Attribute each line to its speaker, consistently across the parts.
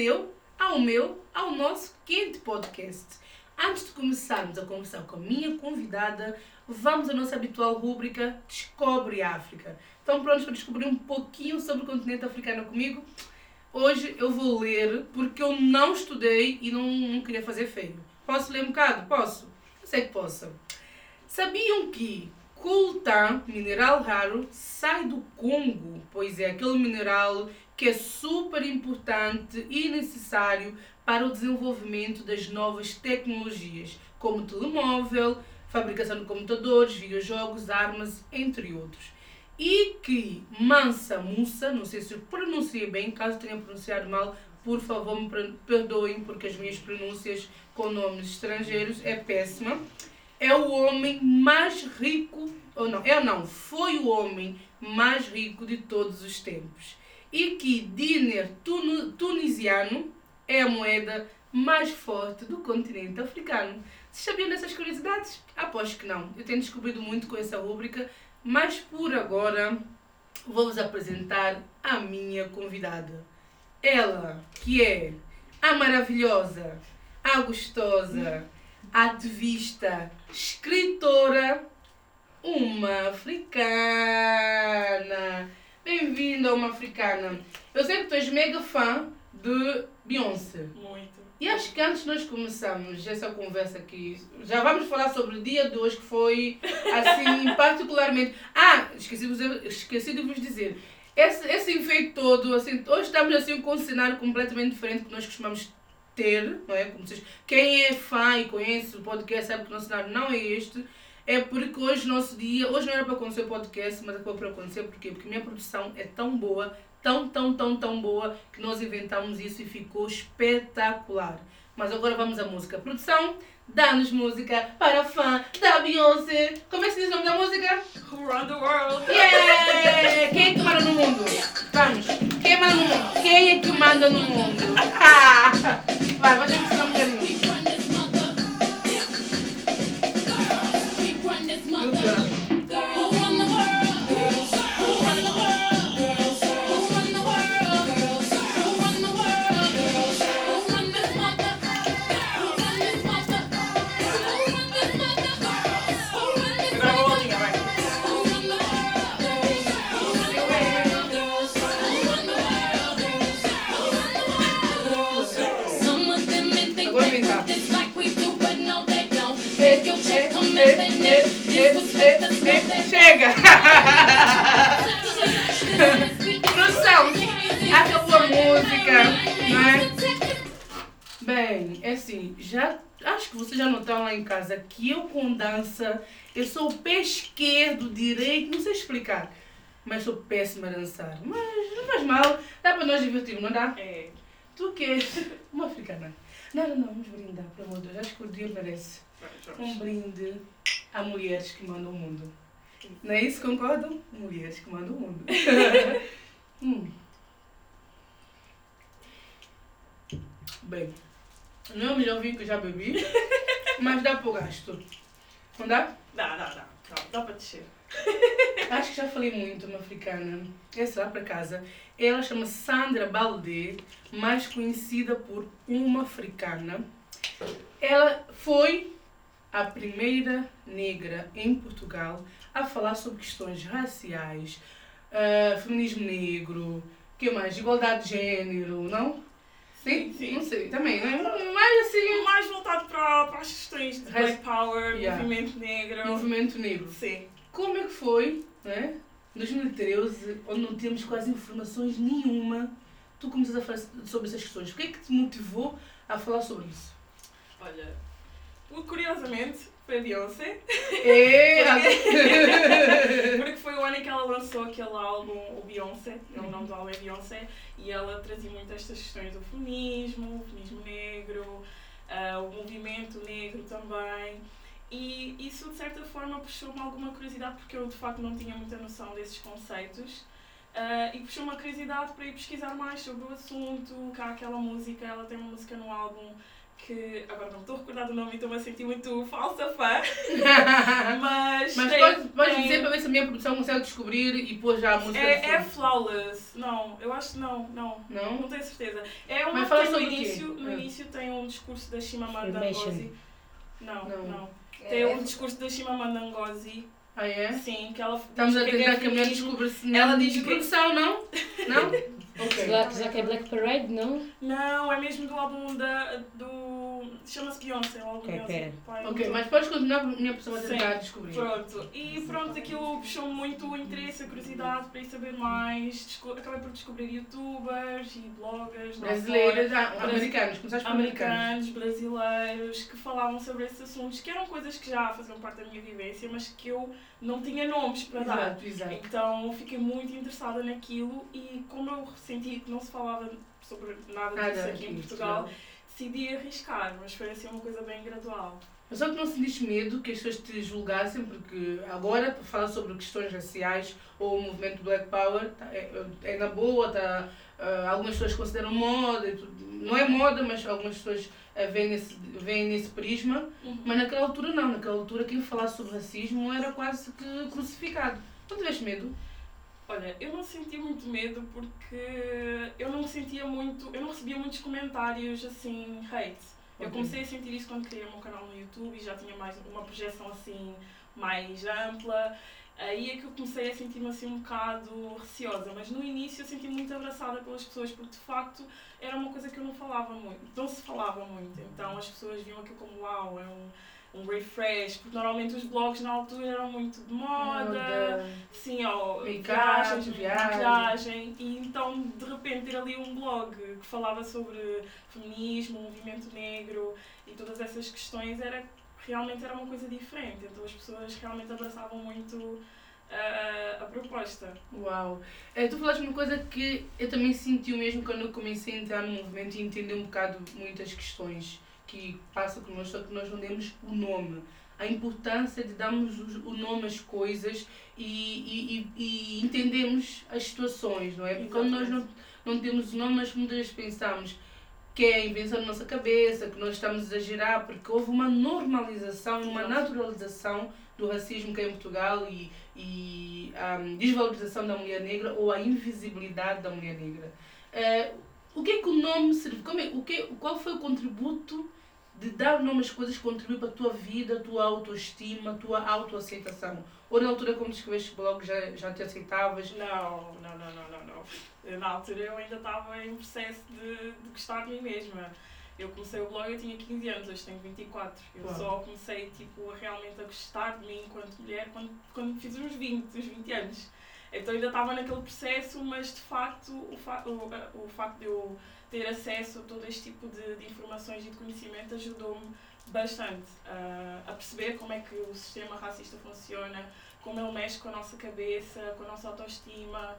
Speaker 1: teu, ao meu, ao nosso quente podcast. Antes de começarmos a conversar com a minha convidada, vamos à nossa habitual rúbrica Descobre África. Estão prontos para descobrir um pouquinho sobre o continente africano comigo? Hoje eu vou ler porque eu não estudei e não, não queria fazer feio. Posso ler um bocado? Posso? Eu sei que posso. Sabiam que coltan, mineral raro, sai do Congo? Pois é, aquele mineral que é super importante e necessário para o desenvolvimento das novas tecnologias, como telemóvel, fabricação de computadores, videojogos, armas, entre outros. E que Mansa Musa, não sei se eu pronunciei bem, caso tenha pronunciado mal, por favor me perdoem, porque as minhas pronúncias com nomes estrangeiros é péssima. É o homem mais rico, ou não, é não, foi o homem mais rico de todos os tempos. E que dinar tunisiano é a moeda mais forte do continente africano. Vocês sabiam dessas curiosidades? Aposto que não. Eu tenho descobrido muito com essa rúbrica, mas por agora vou-vos apresentar a minha convidada. Ela, que é a maravilhosa, a gostosa, ativista, escritora, uma africana. Bem-vinda a uma africana. Eu sei que tu és mega fã de Beyoncé.
Speaker 2: Muito.
Speaker 1: E acho que antes nós começamos essa conversa aqui, já vamos falar sobre o dia de hoje que foi assim, particularmente. Ah, esqueci, esqueci de vos dizer. Esse, esse efeito todo, assim, hoje estamos assim com um cenário completamente diferente que nós costumamos ter, não é? Como vocês, quem é fã e conhece o podcast sabe que o nosso cenário não é este. É porque hoje, nosso dia, hoje não era para acontecer o podcast, mas acabou para acontecer, porquê? Porque a minha produção é tão boa, tão, tão, tão, tão boa que nós inventamos isso e ficou espetacular. Mas agora vamos à música. Produção, dá-nos música para fã da Beyoncé. Como é que se diz o nome da música?
Speaker 2: Who run the world?
Speaker 1: Yeah! Quem é que manda no mundo? Vamos. Quem manda no mundo? Quem é que manda no mundo? Ah! Vai, vai ter que um bocadinho.
Speaker 2: It's like we do, but no, they don't. If you check them, if, if.
Speaker 1: Agora vem cá. Chega! Produção, a música, não é? Bem, é assim, já acho que vocês já notaram lá em casa que eu com dança, eu sou o pé esquerdo, direito, não sei explicar, mas sou péssima a dançar. Mas não faz mal, dá para nós divertirmos, não dá?
Speaker 2: É.
Speaker 1: Tu que és uma africana. Não, não, não, vamos brindar, pelo amor de Deus, acho que o dia merece um brinde a mulheres que mandam o mundo. Não é isso? Concordam? Mulheres que mandam o mundo. Hum. Bem, não é o melhor vinho que eu já bebi, mas dá para o gasto. Não dá?
Speaker 2: Dá, dá, dá. Dá, dá para descer.
Speaker 1: Acho que já falei muito uma africana. Essa lá para casa. Ela chama Sandra Baldé, mais conhecida por uma africana. Ela foi a primeira negra em Portugal a falar sobre questões raciais, ah, feminismo negro, que mais? Igualdade de gênero, não?
Speaker 2: Sim, sim.
Speaker 1: Não sei, também, né? Mas assim,
Speaker 2: Mais voltado para, para as questões de Black Power,
Speaker 1: Yeah.
Speaker 2: movimento negro.
Speaker 1: movimento negro.
Speaker 2: Sim.
Speaker 1: Como é que foi, né? 2013, onde não temos quase informações nenhuma, tu começas a falar sobre essas questões. O que é que te motivou a falar sobre isso?
Speaker 2: Olha, curiosamente, foi Beyoncé.
Speaker 1: É,
Speaker 2: Porque foi o ano em que ela lançou aquele álbum, o Beyoncé, o nome do álbum é Beyoncé, e ela trazia muito estas questões do feminismo, o feminismo negro, ah, o movimento negro também. E isso de certa forma puxou-me alguma curiosidade porque eu de facto não tinha muita noção desses conceitos. Ah, e puxou-me a curiosidade para ir pesquisar mais sobre o assunto, cá aquela música, ela tem uma música no álbum que agora não estou a recordar do nome e estou-me a sentir muito falsa fã. mas
Speaker 1: Mas
Speaker 2: tem-
Speaker 1: pode, pode
Speaker 2: tem-
Speaker 1: dizer para ver se a minha produção consegue descobrir e pôr já a música. de
Speaker 2: É, é. Flawless. Não, eu acho que não, não.
Speaker 1: Não?
Speaker 2: Não tenho certeza. É uma
Speaker 1: Mas
Speaker 2: que
Speaker 1: fala
Speaker 2: tem no
Speaker 1: o
Speaker 2: início, no
Speaker 1: Ah.
Speaker 2: início tem um discurso da
Speaker 3: Formation.
Speaker 2: Ngozi. Não,
Speaker 1: Não.
Speaker 2: não.
Speaker 3: É,
Speaker 2: Tem um discurso da Chimamanda Ngozi.
Speaker 1: Ah, é?
Speaker 2: Sim, que ela
Speaker 1: Estamos a
Speaker 2: que é
Speaker 1: tentar que a mulher
Speaker 2: feminismo.
Speaker 1: descubra se
Speaker 2: Ela diz que-
Speaker 1: produção, não? Não? Ok.
Speaker 3: Será que é Black Parade? Não?
Speaker 2: Não, é mesmo do álbum da. do. Chama-se Beyoncé, o álbum
Speaker 3: Ok,
Speaker 2: Beyoncé.
Speaker 3: pera.
Speaker 2: Pai,
Speaker 1: Ok, mas podes continuar, minha pessoa a tentar descobrir.
Speaker 2: Pronto, e pronto, aquilo puxou muito o interesse, a curiosidade para ir saber mais. Desco- Acabei por descobrir youtubers e bloggers lá
Speaker 1: Brasileiras, ah, americanos, começaste por americanos.
Speaker 2: americanos, brasileiros, que falavam sobre esses assuntos, que eram coisas que já faziam parte da minha vivência, mas que eu não tinha nomes para dar.
Speaker 1: Exato, exato.
Speaker 2: Então fiquei muito interessada naquilo e como eu senti que não se falava sobre nada disso
Speaker 1: Nada
Speaker 2: aqui em Portugal, decidi arriscar, mas foi assim uma coisa bem gradual.
Speaker 1: Mas só que não sentiste medo que as pessoas te julgassem, porque agora, para falar sobre questões raciais ou o movimento Black Power, tá- é, é na boa, tá, ah, algumas pessoas consideram moda, não é moda, mas algumas pessoas ah, veem nesse, veem nesse prisma, mas naquela altura não, naquela altura quem falasse sobre racismo era quase que crucificado. Não tiveste medo?
Speaker 2: Olha, eu não senti muito medo porque eu não sentia muito, eu não recebia muitos comentários assim, hate. Eu comecei a sentir isso quando criei o meu canal no YouTube e já tinha mais uma projeção assim mais ampla. Aí é que eu comecei a sentir-me assim um bocado receosa, mas no início eu senti muito abraçada pelas pessoas porque de facto era uma coisa que eu não falava muito, não se falava muito. Então as pessoas viam aquilo como uau, é um, um refresh, porque normalmente os blogs na altura eram muito de moda, Sim,
Speaker 1: Make-up,
Speaker 2: viagens,
Speaker 1: viagem.
Speaker 2: E então, de repente, ter ali um blog que falava sobre feminismo, movimento negro e todas essas questões era realmente era uma coisa diferente. Então, as pessoas realmente abraçavam muito ah, a proposta.
Speaker 1: Uau! Eh, tu falaste uma coisa que eu também senti o mesmo quando eu comecei a entrar no movimento e entender um bocado muitas questões que passam connosco, só que nós não demos o nome. A importância de darmos os- o nome às coisas e, e, e, e entendemos as situações, não é? Porque quando nós não, não temos o nome, nós muitas vezes pensamos que é a invenção da nossa cabeça, que nós estamos a exagerar, porque houve uma normalização, uma naturalização do racismo que é em Portugal e, e a desvalorização da mulher negra ou a invisibilidade da mulher negra. Eh, o que é que o nome serve? Como é, o que, qual foi o contributo de dar nome às coisas que contribuiu para a tua vida, a tua autoestima, a tua autoaceitação? Ou na altura, quando escreveste blog, já, já te aceitavas?
Speaker 2: Não, não, não, não, não, não. Na altura eu ainda estava em processo de, de gostar de mim mesma. Eu comecei o blog, eu tinha 15 anos, hoje tenho 24. Eu
Speaker 1: Uau.
Speaker 2: só comecei tipo, a realmente a gostar de mim enquanto mulher quando, quando fiz uns 20, uns 20 anos. Então ainda estava naquele processo, mas de facto o, fa o, o facto de eu ter acesso a todo este tipo de, de informações e de conhecimento ajudou-me bastante ah, a perceber como é que o sistema racista funciona, como ele mexe com a nossa cabeça, com a nossa autoestima.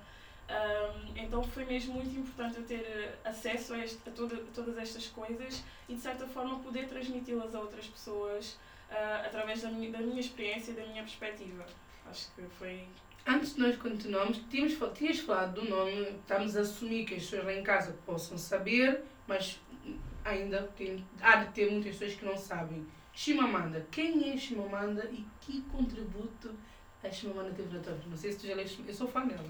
Speaker 2: Um, então foi mesmo muito importante eu ter acesso a, este- a toda- a todas estas coisas e de certa forma poder transmiti-las a outras pessoas ah, através da minha, da minha experiência e da minha perspectiva. Acho que foi.
Speaker 1: Antes de nós continuarmos, tínhamos, falado do nome, estamos a assumir que as pessoas lá em casa possam saber, mas ainda tem, há de ter muitas pessoas que não sabem. Chimamanda, quem é Chimamanda e que contributo a Chimamanda teve na tua vida? Não sei se tu já leste, eu sou fã dela.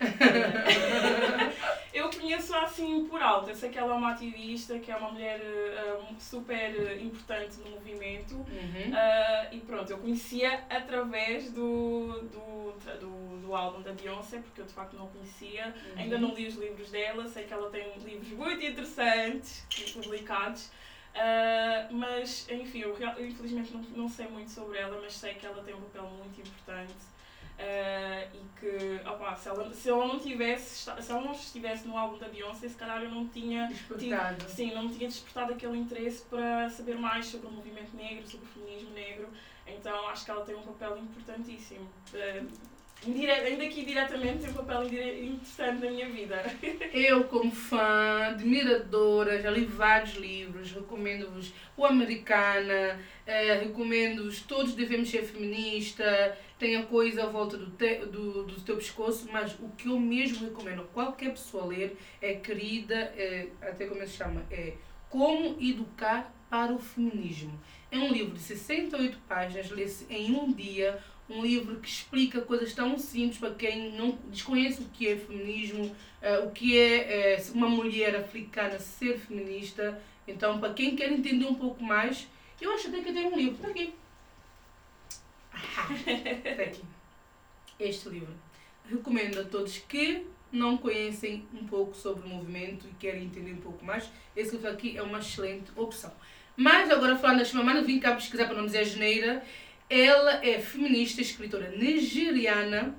Speaker 2: eu conheço assim por alto. Eu sei que ela é uma ativista, que é uma mulher eh, ah, super importante no movimento.
Speaker 1: Uhum.
Speaker 2: Ah, e pronto, eu conhecia através do, do, do, do álbum da Beyoncé, porque eu de facto não conhecia. Ainda não li os livros dela, sei que ela tem livros muito interessantes publicados. Ah, mas, enfim, eu, eu infelizmente não, não sei muito sobre ela, mas sei que ela tem um papel muito importante. Ah, e que, opá, se, ela, se ela não tivesse, se ela não estivesse no álbum da Beyoncé, se calhar eu não tinha
Speaker 1: Despertado.
Speaker 2: Sim, não tinha despertado aquele interesse para saber mais sobre o movimento negro, sobre o feminismo negro. Então acho que ela tem um papel importantíssimo. Eh, indire- ainda que diretamente tem um papel interessante na minha vida.
Speaker 1: Eu, como fã, admiradora, já li vários livros, recomendo-vos o Americana, eh, recomendo-vos Todos Devemos Ser Feminista, tem a coisa à volta do, te- do, do teu pescoço, mas o que eu mesmo recomendo a qualquer pessoa ler é querida, eh, até como é se chama, é Como Educar para o Feminismo. É um livro de 68 páginas, lê-se em um dia, um livro que explica coisas tão simples para quem não desconhece o que é feminismo, uh, o que é uh, uma mulher africana ser feminista. Então, para quem quer entender um pouco mais, eu acho até que tem um livro. Está aqui. Está aqui. Este livro. Recomendo a todos que não conhecem um pouco sobre o movimento e querem entender um pouco mais. Esse livro aqui é uma excelente opção. Mas agora falando da Chimamanda, vim cá pesquisar para não dizer a geneira. Ela é feminista, escritora nigeriana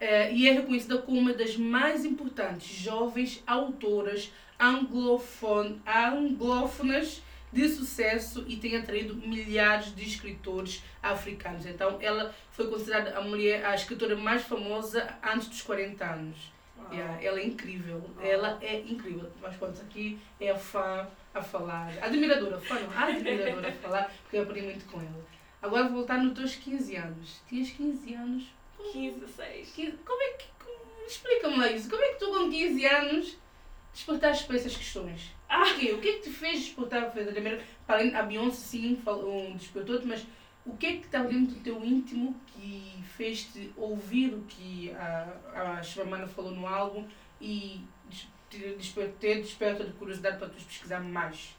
Speaker 1: uh, e é reconhecida como uma das mais importantes jovens autoras anglófonas de sucesso e tem atraído milhares de escritores africanos. Então, ela foi considerada a mulher, a escritora mais famosa antes dos 40 anos. Yeah, ela é incrível, ela é incrível. Mas pronto, aqui é a fã a falar, admiradora, fã não, admiradora a falar, porque eu aprendi muito com ela. Agora vou voltar nos teus 15 anos. Tinhas 15 anos?
Speaker 2: 15, 16.
Speaker 1: 15, como é que. Explica-me lá isso. Como é que tu com 15 anos despertaste para essas questões? Ah. O quê? O que é que te fez despertar verdadeiramente? Para além, a Beyoncé sim um, despertou-te, mas o que é que está dentro do teu íntimo que fez-te ouvir o que a, a Shimamanda falou no álbum e ter desperta de curiosidade para tu pesquisar mais?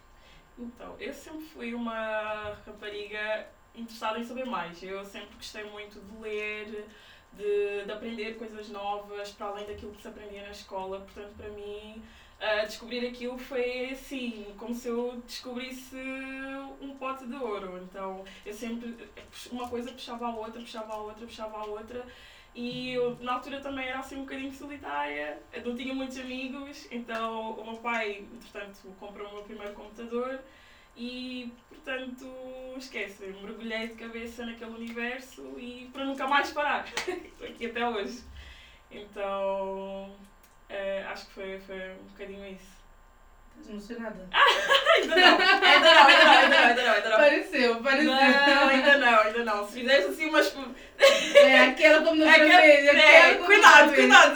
Speaker 2: Então, eu sempre fui uma rapariga interessada em saber mais. Eu sempre gostei muito de ler, de, de aprender coisas novas, para além daquilo que se aprendia na escola. Portanto, para mim, uh, descobrir aquilo foi assim, como se eu descobrisse um pote de ouro. Então, eu sempre, uma coisa puxava a outra, puxava a outra, puxava a outra. E eu, na altura também era assim um bocadinho solitária, eu não tinha muitos amigos, então o meu pai, entretanto, comprou o meu primeiro computador e, portanto, esquece, mergulhei de cabeça naquele universo e para nunca mais parar. Estou aqui até hoje. Então, uh, acho que foi, foi um bocadinho isso.
Speaker 1: Estás emocionada?
Speaker 2: ainda não, ainda não, ainda não, ainda não, ainda não, ainda não.
Speaker 1: Pareceu, pareceu.
Speaker 2: Não, ainda não, ainda não. Se fizeres assim umas.
Speaker 1: É aquela como no vermelho.
Speaker 2: É, é, cuidado, cuidado.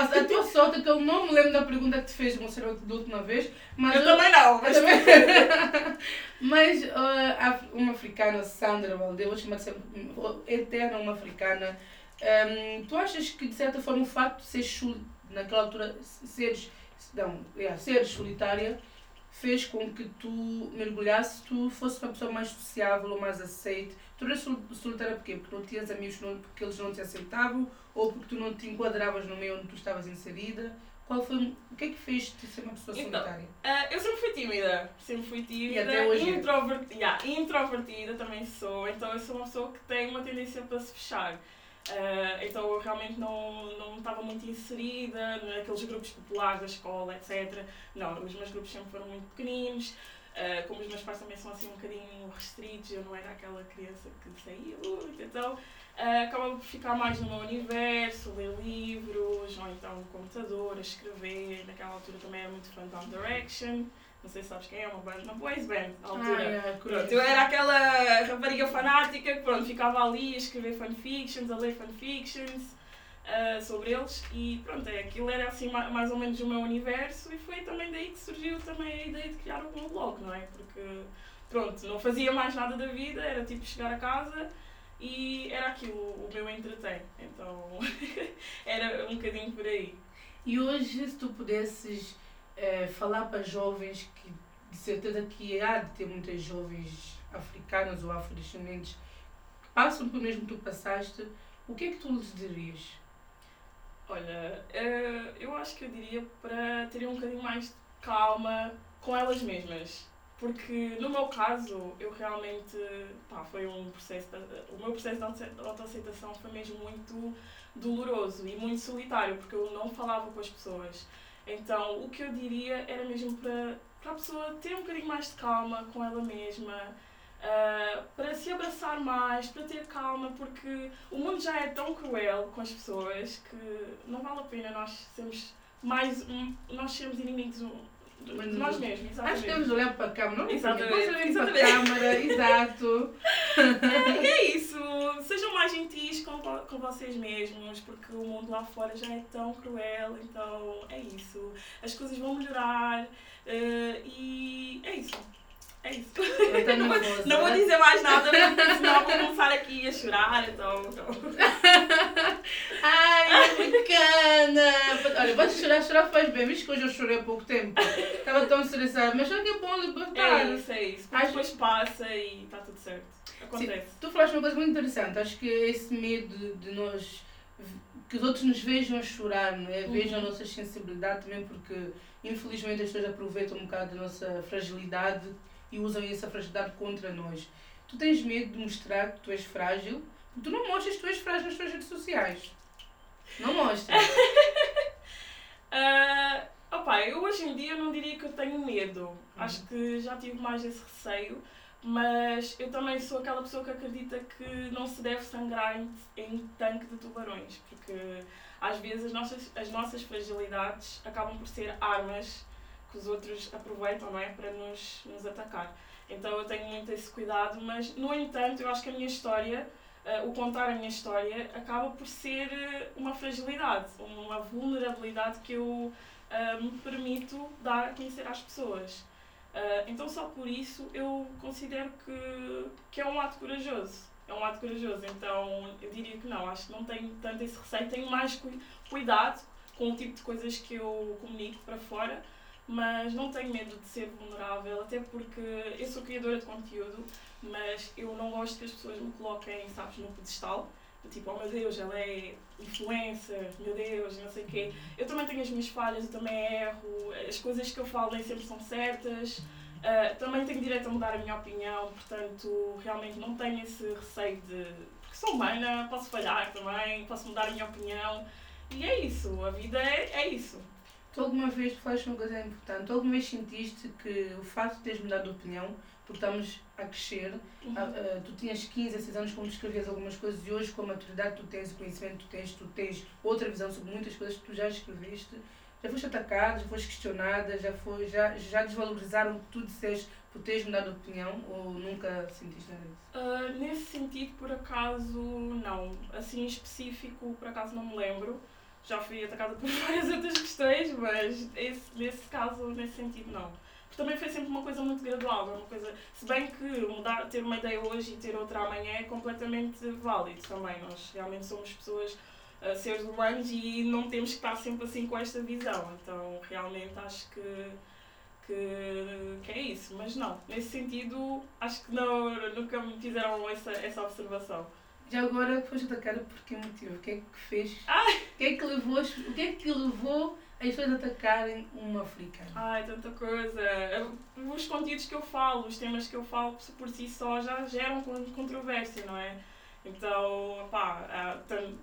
Speaker 1: Mas a, tua sorte é que eu não me lembro da pergunta que te fez emocionar da última vez. Mas
Speaker 2: eu, eu também não.
Speaker 1: Mas, também... mas uh, uma africana, Sandra Valdeu, vou chamar sempre eterna uma africana. Um, tu achas que de certa forma o facto de seres naquela altura seres não, é, ser solitária fez com que tu mergulhasse, tu fosse uma pessoa mais sociável ou mais aceite. Eras solitária porquê? Porque não tinhas amigos não, porque eles não te aceitavam ou porque tu não te enquadravas no meio onde tu estavas inserida? Qual foi, o que é que fez-te ser uma pessoa então, solitária?
Speaker 2: Uh, eu sempre fui tímida, sempre fui tímida,
Speaker 1: e até hoje
Speaker 2: introvertida, yeah, introvertida também sou, então eu sou uma pessoa que tem uma tendência para se fechar. Uh, então eu realmente não, não estava muito inserida naqueles grupos populares da escola, etc. Não, os meus grupos sempre foram muito pequeninos. Uh, como os meus pais também são assim um bocadinho restritos, eu não era aquela criança que saía muito, então uh, acabava por ficar mais no meu universo, ler livros, ou então no computador, a escrever. Naquela altura também era muito fã de Direction. Não sei se sabes quem é, uma banda, uma boys band, à altura. Ah,
Speaker 1: é,
Speaker 2: pronto, eu era aquela rapariga fanática que pronto, ficava ali a escrever fanfictions, a ler fanfictions uh, sobre eles e pronto, é, aquilo era assim mais ou menos o meu universo e foi também daí que surgiu também a ideia de criar um blog, não é? Porque pronto, não fazia mais nada da vida, era tipo chegar a casa e era aquilo o meu entretém. Então era um bocadinho por aí.
Speaker 1: E hoje, se tu pudesses é, falar para jovens que de certeza que há de ter muitas jovens africanas ou afrodescendentes que passam pelo mesmo que tu passaste, o que é que tu lhes dirias?
Speaker 2: Olha, eh, eu acho que eu diria para terem um bocadinho mais de calma com elas mesmas. Porque no meu caso, eu realmente, pá, foi um processo, de, o meu processo de autoaceitação foi mesmo muito doloroso e muito solitário, porque eu não falava com as pessoas. Então, o que eu diria era mesmo para, para a pessoa ter um bocadinho mais de calma com ela mesma, uh, para se abraçar mais, para ter calma, porque o mundo já é tão cruel com as pessoas que não vale a pena nós sermos mais. nós sermos inimigos mas, nós mesmos, exatamente.
Speaker 1: Acho que temos de olhar para a câmara, não
Speaker 2: exatamente.
Speaker 1: Para a câmara, exato.
Speaker 2: É, é isso, sejam mais gentis com, com vocês mesmos, porque o mundo lá fora já é tão cruel, então é isso. As coisas vão melhorar uh, e é isso. É isso.
Speaker 1: Eu
Speaker 2: Não vou, não vou dizer mais nada, porque senão vou começar aqui a chorar. Então, então.
Speaker 1: Ai, africana! Olha, vais chorar, chorar faz bem. Viste que hoje eu chorei há pouco tempo. Estava tão estressada, mas só que é bom libertar.
Speaker 2: É isso, é isso.
Speaker 1: Acho-
Speaker 2: depois passa e está tudo certo. Acontece.
Speaker 1: Tu falaste uma coisa muito interessante. Acho que é esse medo de, nós. que os outros nos vejam a chorar, não é? Vejam a
Speaker 2: Uhum.
Speaker 1: nossa sensibilidade também, porque infelizmente as pessoas aproveitam um bocado da nossa fragilidade e usam essa fragilidade contra nós. Tu tens medo de mostrar que tu és frágil, porque tu não mostras que tu és frágil nas tuas redes sociais. Não mostras.
Speaker 2: Ah, opa, eu hoje em dia não diria que eu tenho medo. Acho que já tive mais esse receio, mas eu também sou aquela pessoa que acredita que não se deve sangrar em, em tanque de tubarões, porque às vezes as nossas, as nossas fragilidades acabam por ser armas que os outros aproveitam não é? para nos, nos atacar. Então eu tenho muito esse cuidado, mas no entanto eu acho que a minha história eh, o contar a minha história acaba por ser eh, uma fragilidade, uma vulnerabilidade que eu eh, me permito dar a conhecer às pessoas. Eh, então, só por isso, eu considero que, que é um ato corajoso. É um ato corajoso. Então, eu diria que não. Acho que não tenho tanto esse receio. Tenho mais cu- cuidado com o tipo de coisas que eu comunico para fora, mas não tenho medo de ser vulnerável, até porque eu sou criadora de conteúdo mas eu não gosto que as pessoas me coloquem, sabes, no pedestal. Tipo, oh meu Deus, ela é influencer, meu Deus, não sei o quê. Eu também tenho as minhas falhas, eu também erro, as coisas que eu falo nem sempre são certas. Ah, também tenho direito a mudar a minha opinião, portanto, realmente não tenho esse receio de. Porque sou humana, posso falhar também, posso mudar a minha opinião. E é isso, a vida é, é isso.
Speaker 1: Tu alguma vez, falaste uma coisa importante, tu alguma vez sentiste que o facto de teres mudado de opinião, porque estamos a crescer, ah, ah, tu tinhas 15, 16 anos quando escrevias algumas coisas e hoje com a maturidade tu tens, o conhecimento tu tens, tu tens outra visão sobre muitas coisas que tu já escreveste, já foste atacada, já foste questionada, já, foi, já, já desvalorizaram o que tu disseste por teres mudado de opinião ou nunca sentiste nada disso?
Speaker 2: Ah, nesse sentido, por acaso, não. Assim, em específico, por acaso não me lembro. Já fui atacada por várias outras questões, mas esse, nesse caso, nesse sentido, não. Porque também foi sempre uma coisa muito gradual, é uma coisa... Se bem que mudar, ter uma ideia hoje e ter outra amanhã é completamente válido também. Nós realmente somos pessoas, ah, seres humanos, e não temos que estar sempre assim com esta visão. Então, realmente, acho que que, que é isso, mas não, nesse sentido acho que não, nunca me fizeram essa, essa observação.
Speaker 1: Já agora foste atacada por que motivo? O que é que fez?
Speaker 2: Ai.
Speaker 1: O que é que levou, o que é que levou as pessoas a atacarem uma africana?
Speaker 2: Ai, tanta coisa. Os conteúdos que eu falo, os temas que eu falo por si só já geram con- controvérsia, não é? Então, pá,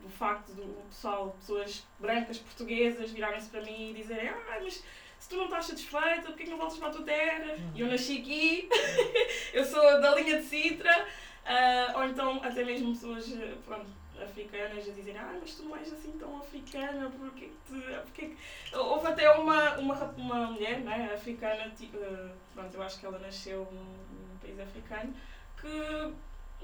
Speaker 2: o facto do pessoal, pessoas brancas, portuguesas, virarem-se para mim e dizerem ah, mas se tu não estás satisfeita, porquê que não voltas para a tua terra? E eu nasci aqui, eu sou da linha de Sintra. Ah, ou então até mesmo pessoas eh, pronto, africanas a dizerem ah, mas tu não és assim tão africana, porquê que te... Porquê que... Houve até uma, uma, uma mulher né, africana, ti- eh, pronto, eu acho que ela nasceu num, país africano, que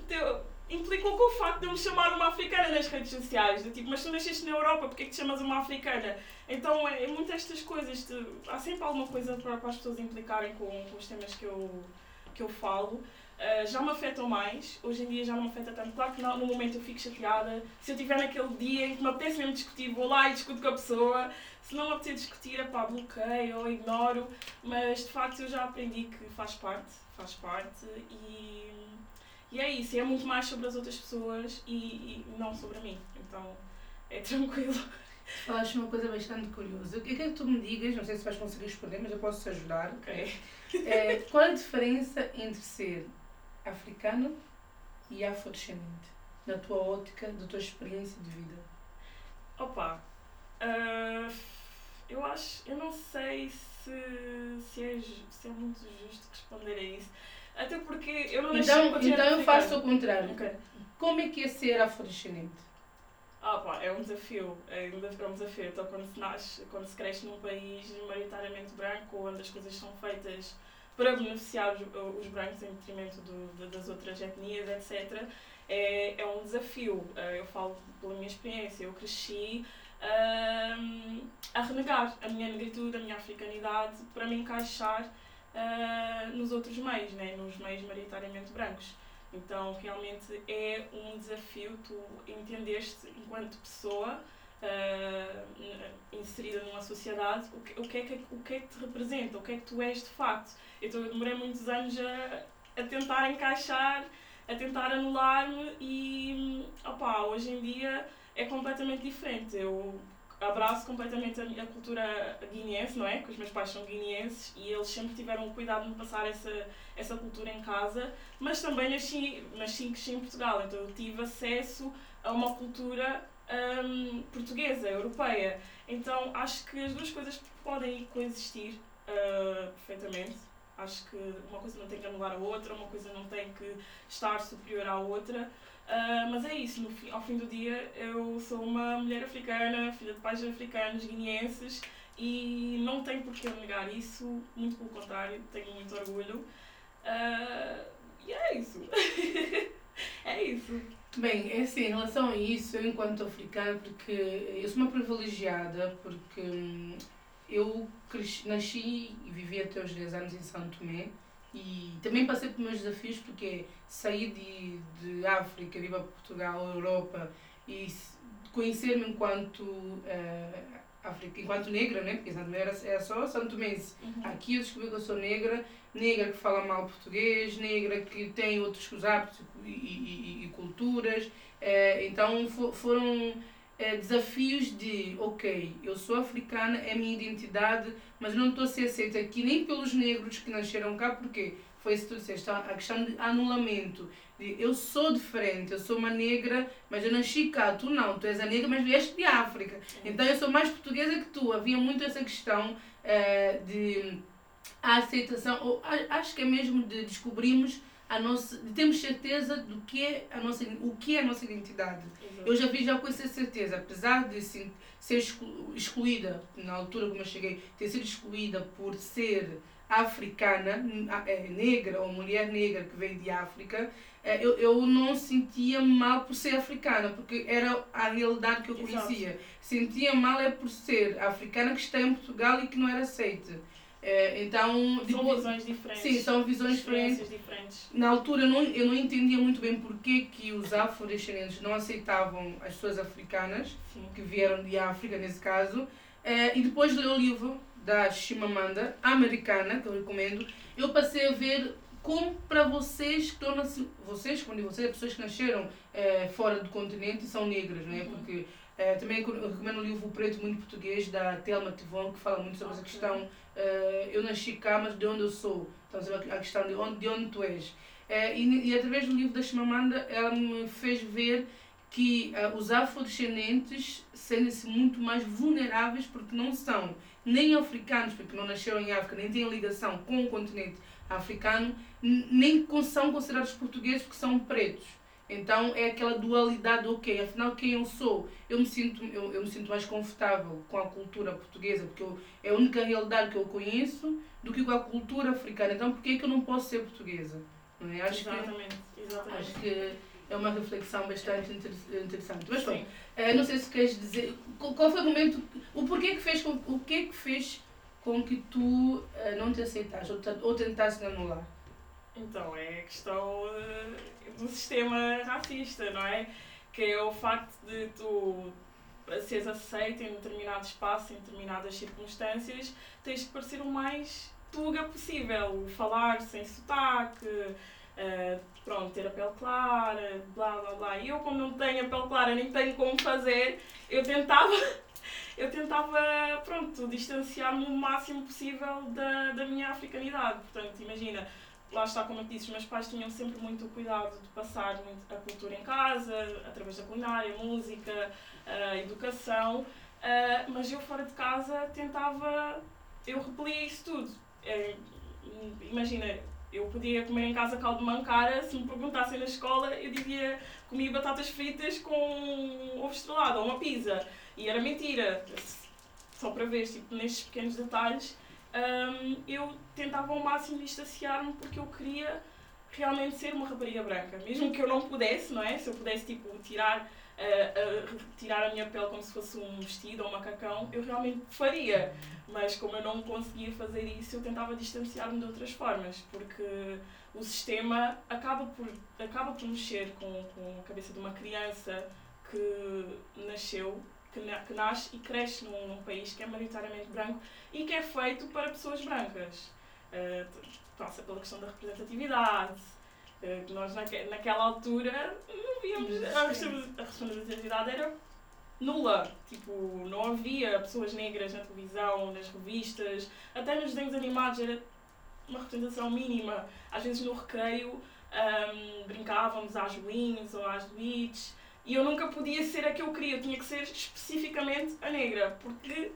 Speaker 2: teu- implicou com o facto de eu me chamar uma africana nas redes sociais. Do tipo, mas tu nasceste na Europa, porquê que te chamas uma africana? Então é, é muito estas coisas. de- há sempre alguma coisa para, para as pessoas implicarem com, com os temas que eu, que eu falo. Uh, já me afetam mais, hoje em dia já não me afeta tanto. Claro que não, no momento eu fico chateada. Se eu estiver naquele dia em que me apetece mesmo discutir, vou lá e discuto com a pessoa. Se não me apetecer discutir, é pá, bloqueio ou ignoro. Mas de facto eu já aprendi que faz parte, faz parte e, e é isso. É muito mais sobre as outras pessoas e, e não sobre mim. Então é tranquilo.
Speaker 1: Falaste uma coisa bastante curiosa. Eu quero que tu me digas, não sei se vais conseguir responder, mas eu posso te ajudar.
Speaker 2: Ok.
Speaker 1: É, qual a diferença entre ser africano e afrodescendente? Na tua ótica, da tua experiência de vida.
Speaker 2: Opa, ah, eu acho, eu não sei se, se, é, se é muito justo responder a isso. Até porque eu não
Speaker 1: Então, então eu
Speaker 2: africano.
Speaker 1: faço o contrário.
Speaker 2: Ok.
Speaker 1: Como é que é ser afrodescendente?
Speaker 2: Ah, pá, é um desafio, é desafio, é um desafio. Então, quando se nasce, quando se cresce num país maioritariamente branco, onde as coisas são feitas para beneficiar os, os brancos em detrimento do, das outras etnias, etc., é, é um desafio. Eh, Eu falo pela minha experiência, eu cresci ahm, a renegar a minha negritude, a minha africanidade, para me encaixar uh, nos outros meios, né? nos meios maioritariamente brancos. Então, realmente é um desafio tu entendeste enquanto pessoa uh, inserida numa sociedade o que, o, que é que, o que é que te representa, o que é que tu és de facto. Então, eu demorei muitos anos a, a tentar encaixar, a tentar anular-me e opa, hoje em dia é completamente diferente. Eu abraço completamente a, a cultura guineense, não é? Que os meus pais são guineenses e eles sempre tiveram cuidado de passar essa, essa cultura em casa, mas também nasci, nasci em Portugal, então eu tive acesso a uma cultura um, portuguesa, europeia. Então acho que as duas coisas podem coexistir uh, perfeitamente. Acho que uma coisa não tem que anular a outra, uma coisa não tem que estar superior à outra. Uh, mas é isso, fim, ao fim do dia eu sou uma mulher africana, filha de pais africanos, guineenses e não tenho por que negar isso, muito pelo contrário, tenho muito orgulho. Uh, e é isso. é isso.
Speaker 1: Bem, é assim, em relação a isso, eu enquanto africana, porque eu sou uma privilegiada, porque hum, eu cresci, nasci e vivi até os 10 anos em São Tomé, e também passei por meus desafios porque saí de, de África, vir para Portugal, Europa e conhecer-me enquanto uh, África, enquanto negra, né? Porque exatamente era, era só santo Mense. Uhum. Aqui eu descobri que eu sou negra, negra que fala mal português, negra que tem outros hábitos e, e, e culturas. Uh, então for, foram é, desafios de, ok, eu sou africana, é a minha identidade, mas não estou a ser aceita aqui nem pelos negros que nasceram cá, porque foi isso que tu disseste, a questão de anulamento. Eu sou diferente, eu sou uma negra, mas eu nasci cá, tu não, tu és a negra, mas vieste de África. Então eu sou mais portuguesa que tu. Havia muito essa questão é, de a aceitação, ou acho que é mesmo de descobrirmos a nossa, de termos certeza do que é a nossa, o que é a nossa identidade. Exato. Eu já vi já com essa certeza, apesar de sim, ser excluída, na altura como eu cheguei, ter sido excluída por ser africana, é, negra ou mulher negra que veio de África, é, eu, eu não sentia mal por ser africana, porque era a realidade que eu conhecia. Exato. Sentia mal é por ser africana que está em Portugal e que não era aceita.
Speaker 2: É, então, são visões diferentes.
Speaker 1: Sim, são visões diferentes.
Speaker 2: diferentes.
Speaker 1: Na altura eu não, eu não entendia muito bem porquê que os afrodescendentes não aceitavam as pessoas africanas, Sim. que vieram de África nesse caso. É, e depois de ler o livro da Chimamanda, americana, que eu recomendo, eu passei a ver como para vocês, torna-se, vocês, quando vocês, pessoas que nasceram é, fora do continente são negras, né? Uhum. porque é, também recomendo o livro Preto Muito Português, da Telma Tivon, que fala muito sobre essa questão. É, eu nasci cá, mas de onde eu sou? Então, a questão de onde, de onde tu és. É, e, e, através do livro da Chimamanda, ela me fez ver que uh, os afrodescendentes sentem-se muito mais vulneráveis porque não são nem africanos, porque não nasceram em África, nem têm ligação com o continente africano, nem são considerados portugueses porque são pretos. Então é aquela dualidade, ok, afinal quem eu sou? Eu me sinto, eu, eu me sinto mais confortável com a cultura portuguesa, porque eu, é a única realidade que eu conheço, do que com a cultura africana. Então por que, é que eu não posso ser portuguesa? Não é?
Speaker 2: acho exatamente, que, exatamente.
Speaker 1: Acho que é uma reflexão bastante interessante. Mas bom, é, não sei se queres dizer, qual foi o momento, o porquê que fez o que que fez com que tu uh, não te aceitaste ou, ou tentasse anular?
Speaker 2: Então, é a questão uh, do sistema racista, não é? Que é o facto de tu, seres aceito em determinado espaço, em determinadas circunstâncias, tens de parecer o mais tuga possível. Falar sem sotaque, uh, pronto, ter a pele clara, blá blá blá. E eu, como não tenho a pele clara, nem tenho como fazer, eu tentava. eu tentava, pronto, distanciar-me o máximo possível da, da minha africanidade. Portanto, imagina, lá está, como eu disse, meus pais tinham sempre muito cuidado de passar a cultura em casa, através da culinária, música, uh, educação, uh, mas eu fora de casa tentava, eu repelia isso tudo. Uh, imagina, eu podia comer em casa caldo de mancara, se me perguntassem na escola, eu dizia comia batatas fritas com ovo estrelado ou uma pizza. E era mentira. Só para ver, tipo, nestes pequenos detalhes, um, eu tentava ao máximo distanciar-me porque eu queria realmente ser uma rapariga branca. Mesmo que eu não pudesse, não é? Se eu pudesse, tipo, tirar a, retirar a minha pele como se fosse um vestido ou um macacão, eu realmente faria. Mas como eu não conseguia fazer isso, eu tentava distanciar-me de outras formas, porque o sistema acaba por, acaba por mexer com, com a cabeça de uma criança que nasceu, que, na, que nasce e cresce num, num, país que é maioritariamente branco e que é feito para pessoas brancas. Uh, passa pela questão da representatividade, uh, que nós naque, naquela altura não víamos, a, representatividade era nula. Tipo, não havia pessoas negras na televisão, nas revistas, até nos desenhos animados era uma representação mínima. Às vezes no recreio um, brincávamos às wings ou às witch e eu nunca podia ser a que eu queria, eu tinha que ser especificamente a negra, porque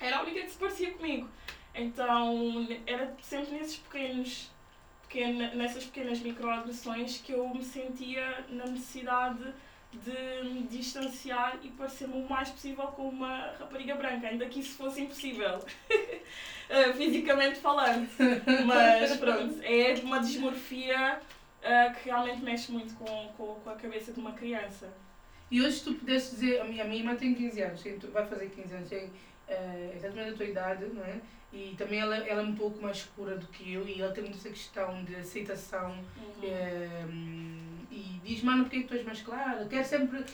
Speaker 2: era a única que se parecia comigo. Então era sempre nesses pequenos, pequena, nessas pequenas microagressões que eu me sentia na necessidade de me distanciar e parecer-me o mais possível com uma rapariga branca, ainda que isso fosse impossível, uh, fisicamente falando. Mas pronto, é uma desmorfia uh, que realmente mexe muito com, com, com, a cabeça de uma criança.
Speaker 1: E hoje tu pudeste dizer, a minha, a minha irmã tem 15 anos, vai fazer 15 anos, tem uh, exatamente a tua idade, não é? E também ela, ela é um pouco mais escura do que eu e ela tem muita questão de aceitação. Uhum. É, e diz, mano, porquê que tu és mais clara? Quer sempre.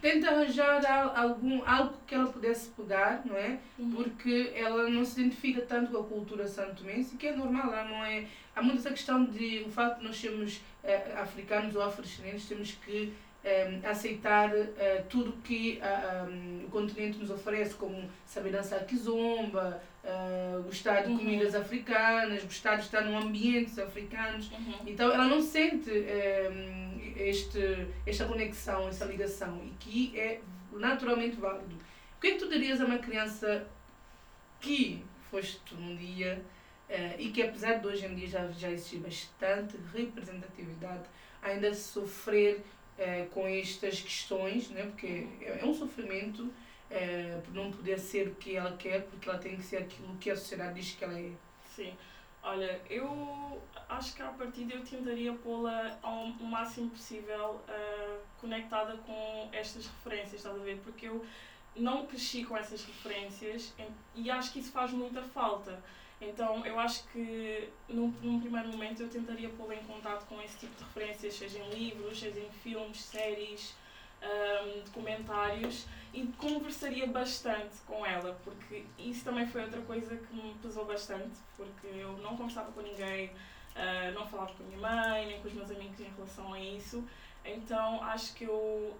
Speaker 1: Tenta arranjar algum, algo que ela pudesse pegar, não é? Uhum. Porque ela não se identifica tanto com a cultura santomense, que é normal, ela não é. Há muito essa questão de o facto de nós sermos é, africanos ou afrodescendentes, temos que um, aceitar uh, tudo que uh, um, o continente nos oferece, como saber dançar kizomba, uh, gostar de uhum. comidas africanas, gostar de estar num ambientes africanos. Uhum. Então ela não sente um, este, esta conexão, essa ligação, e que é naturalmente válido. O que é que tu dirias a uma criança que foste um dia e que apesar de hoje em dia já, já existir bastante representatividade, ainda sofrer é, com estas questões, né? porque é, é um sofrimento é, por não poder ser o que ela quer, porque ela tem que ser aquilo que a sociedade diz que ela é.
Speaker 2: Sim. Olha, eu acho que a partida eu tentaria pô-la ao máximo possível uh, conectada com estas referências, estás a ver? Porque eu não cresci com essas referências e acho que isso faz muita falta. Então eu acho que num, num primeiro momento eu tentaria pô-la em contato com esse tipo de referências, seja em livros, seja em filmes, séries, um, documentários e conversaria bastante com ela, porque isso também foi outra coisa que me pesou bastante, porque eu não conversava com ninguém, uh, não falava com a minha mãe, nem com os meus amigos em relação a isso. Então acho que eu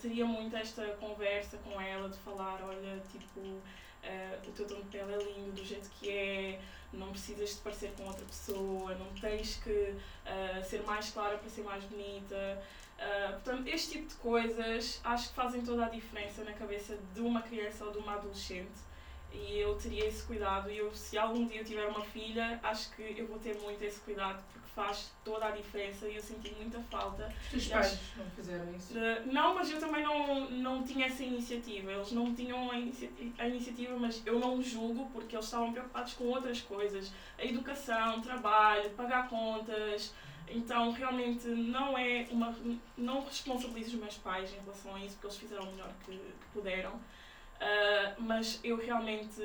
Speaker 2: teria muito esta conversa com ela de falar, olha, tipo, Uh, o teu tom de pele é lindo do jeito que é, não precisas de parecer com outra pessoa, não tens que uh, ser mais clara para ser mais bonita. Uh, portanto, este tipo de coisas acho que fazem toda a diferença na cabeça de uma criança ou de uma adolescente. E eu teria esse cuidado. E eu, se algum dia eu tiver uma filha, acho que eu vou ter muito esse cuidado faz toda a diferença e eu senti muita falta.
Speaker 1: Os pais não fizeram isso? Uh,
Speaker 2: não, mas eu também não, não tinha essa iniciativa. Eles não tinham a, a iniciativa, mas eu não julgo porque eles estavam preocupados com outras coisas. A educação, trabalho, pagar contas. Então, realmente, não é uma. Não responsabilizo os meus pais em relação a isso, porque eles fizeram o melhor que, que puderam. Uh, mas eu realmente,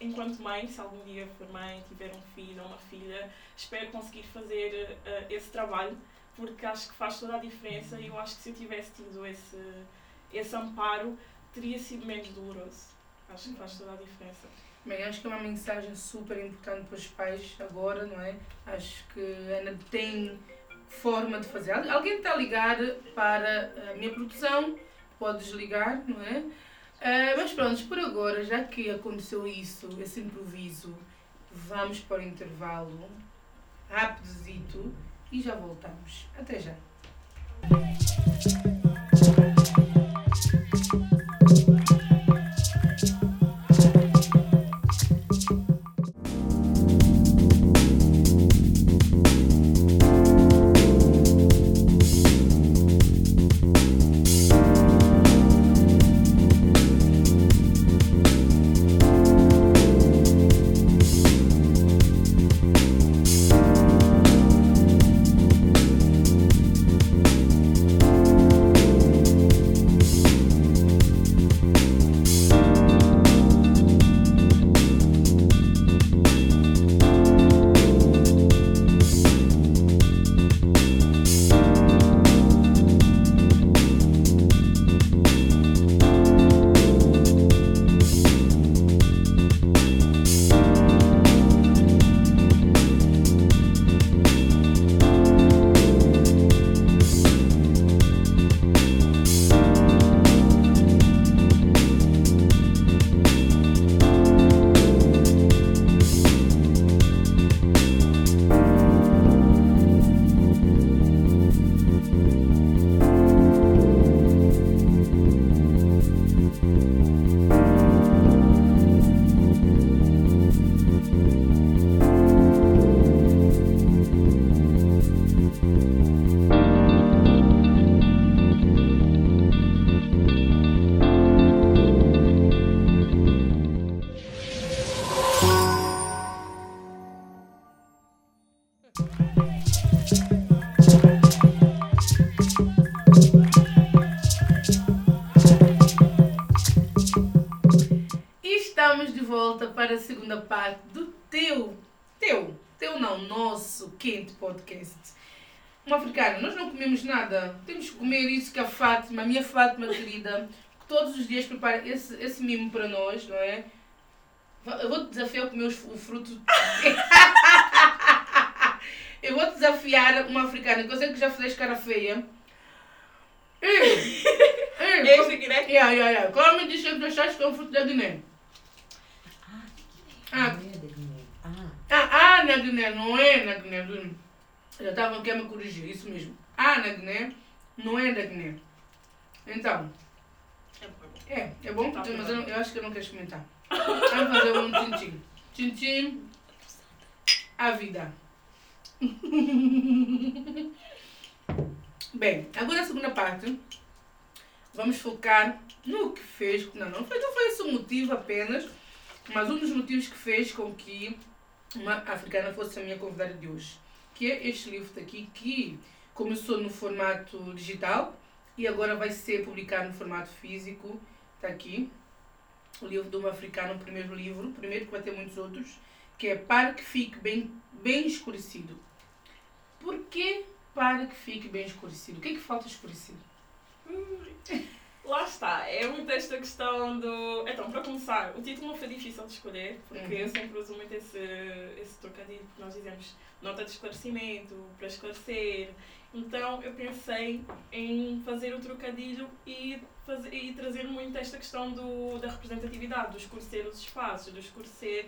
Speaker 2: enquanto mãe, se algum dia for mãe, tiver um filho ou uma filha, espero conseguir fazer uh, esse trabalho, porque acho que faz toda a diferença e eu acho que se eu tivesse tido esse, esse amparo, teria sido menos doloroso. Acho que faz toda a diferença.
Speaker 1: Bem, acho que é uma mensagem super importante para os pais agora, não é? Acho que ainda tem forma de fazer. Alguém está a ligar para a minha produção, pode desligar, não é? Uh, mas pronto, por agora, já que aconteceu isso, esse improviso, vamos para o intervalo rapidozito e já voltamos. Até já. Nós não comemos nada. Temos que comer isso que a Fátima, a minha Fátima querida, que todos os dias prepara esse, esse mimo para nós, não é? Eu vou te desafiar a comer o fruto. eu vou te desafiar uma africana que eu sei que já fizeste cara feia. Ei, ei,
Speaker 2: Este aqui, né?
Speaker 1: Yeah, yeah, yeah. Qual me disse que que é um fruto da Guiné? Ah.
Speaker 4: Não é da Guiné. Ah,
Speaker 1: Ah, ah, na Guiné, não é na Guiné. do- Já estavam aqui a me corrigir, isso mesmo. Ah, na Guiné, não é da Guiné. Então,
Speaker 2: É bom.
Speaker 1: é, é bom, mas eu, não- eu acho que eu não quero experimentar. Vamos fazer um tchim-tchim. Tchim-tchim, a vida. Bem, agora a segunda parte. Vamos focar no que fez. Não, não foi, não foi esse o motivo apenas, mas um dos motivos que fez com que uma africana fosse a minha convidada de hoje. Que é este livro daqui que começou no formato digital e agora vai ser publicado no formato físico. Está aqui. O livro de uma africana, o primeiro livro, o primeiro que vai ter muitos outros, que é Para que Fique Bem, bem Escurecido. Por que para que fique bem escurecido? O que é que falta escurecido?
Speaker 2: Lá está, é muito esta questão do. Então, para começar, o título não foi difícil de escolher, porque
Speaker 1: Uhum.
Speaker 2: eu sempre uso muito esse, esse trocadilho que nós dizemos nota de esclarecimento, para esclarecer. Então, eu pensei em fazer o trocadilho e, fazer, e trazer muito esta questão do, da representatividade, do escurecer os espaços, do escurecer.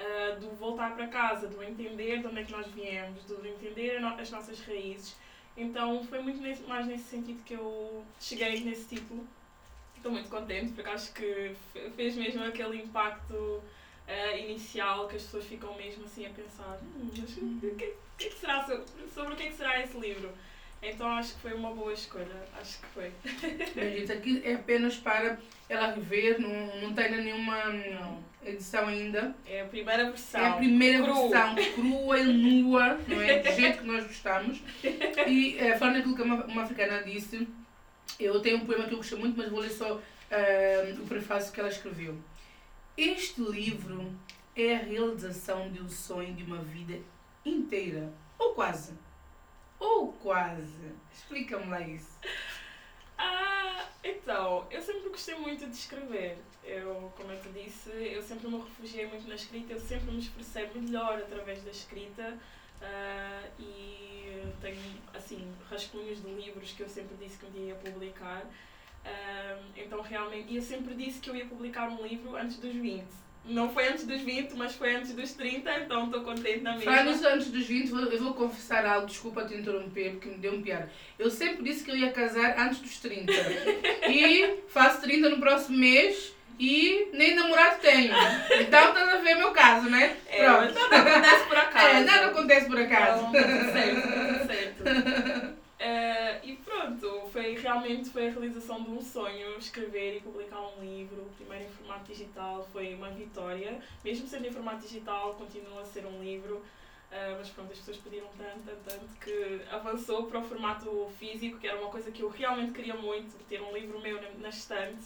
Speaker 2: ah, do voltar para casa, do entender de onde é que nós viemos, do entender as nossas raízes. Então foi muito mais nesse sentido que eu cheguei nesse título. Estou muito contente porque acho que fe- fez mesmo aquele impacto eh, inicial que as pessoas ficam mesmo assim a pensar hum, o que, que é que será sobre, sobre o que é que será esse livro? Então acho que foi uma boa escolha, acho que foi.
Speaker 1: Gente, aqui é apenas para ela rever, não, não tem nenhuma
Speaker 2: Não.
Speaker 1: edição ainda.
Speaker 2: É a primeira versão.
Speaker 1: É a primeira
Speaker 2: Cru.
Speaker 1: versão crua e nua, não é? Do jeito que nós gostamos. E eh, falando aquilo que uma, uma africana disse, eu tenho um poema que eu gostei muito, mas vou ler só eh, o prefácio que ela escreveu. Este livro é a realização de um sonho de uma vida inteira. Ou quase. Ou quase. Explica-me lá isso.
Speaker 2: Ah, então, eu sempre gostei muito de escrever. Eu, como eu te disse, eu sempre me refugiei muito na escrita, eu sempre me expressei melhor através da escrita ah, e tenho, assim, rascunhos de livros que eu sempre disse que um dia ia publicar. Ah, então, realmente, e eu sempre disse que eu ia publicar um livro antes dos 20. Não foi antes dos 20, mas foi antes dos 30, então estou contente na mesma.
Speaker 1: Falando isso antes dos 20, vou- eu vou confessar algo, desculpa te interromper, porque me deu um piada. Eu sempre disse que eu ia casar antes dos 30. E faço 30 no próximo mês e nem namorado tenho. Então estás a ver meu caso, né?
Speaker 2: É, mas nada acontece por acaso.
Speaker 1: É, nada acontece por acaso.
Speaker 2: Então, tudo certo, tudo certo. Eh, e pronto, foi realmente foi a realização de um sonho, escrever e publicar um livro, primeiro em formato digital, foi uma vitória. Mesmo sendo em formato digital, continua a ser um livro, eh, mas pronto, as pessoas pediram tanto, tanto, que avançou para o formato físico, que era uma coisa que eu realmente queria muito, ter um livro meu na, na estante.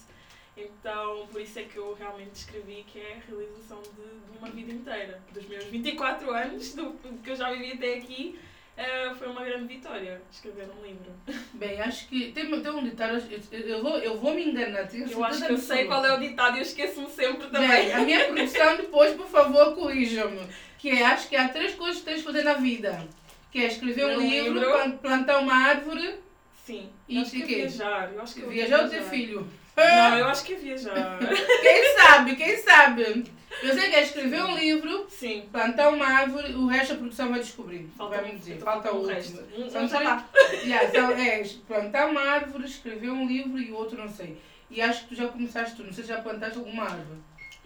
Speaker 2: Então, por isso é que eu realmente escrevi que é a realização de, de uma vida inteira. Dos meus 24 anos, do, do que eu já vivi até aqui, eh, foi uma grande vitória escrever um livro.
Speaker 1: Bem, acho que tem, tem um ditado, eu, eu, vou, eu vou me enganar. tenho
Speaker 2: Eu acho que eu sei qual é o ditado e eu esqueço-me sempre também.
Speaker 1: Bem, a minha produção depois, por favor, corrijam-me. Que é, acho que há três coisas que tens de fazer na vida. Que é escrever um,
Speaker 2: Um
Speaker 1: livro,
Speaker 2: livro.
Speaker 1: plan- plantar uma árvore
Speaker 2: Sim.
Speaker 1: E
Speaker 2: acho que é viajar. Eu acho que
Speaker 1: Viajar ou ter filho?
Speaker 2: Não, eu acho que é viajar.
Speaker 1: Quem sabe, quem sabe? Eu sei que é escrever um livro,
Speaker 2: Sim.
Speaker 1: plantar uma árvore, o resto a produção vai descobrir.
Speaker 2: Falta
Speaker 1: vai me dizer. Falta o
Speaker 2: resto.
Speaker 1: São
Speaker 2: já
Speaker 1: três-. Yeah, são- é, plantar uma árvore, escrever um livro e o outro não sei. E acho que tu já começaste não sei se já plantaste alguma árvore.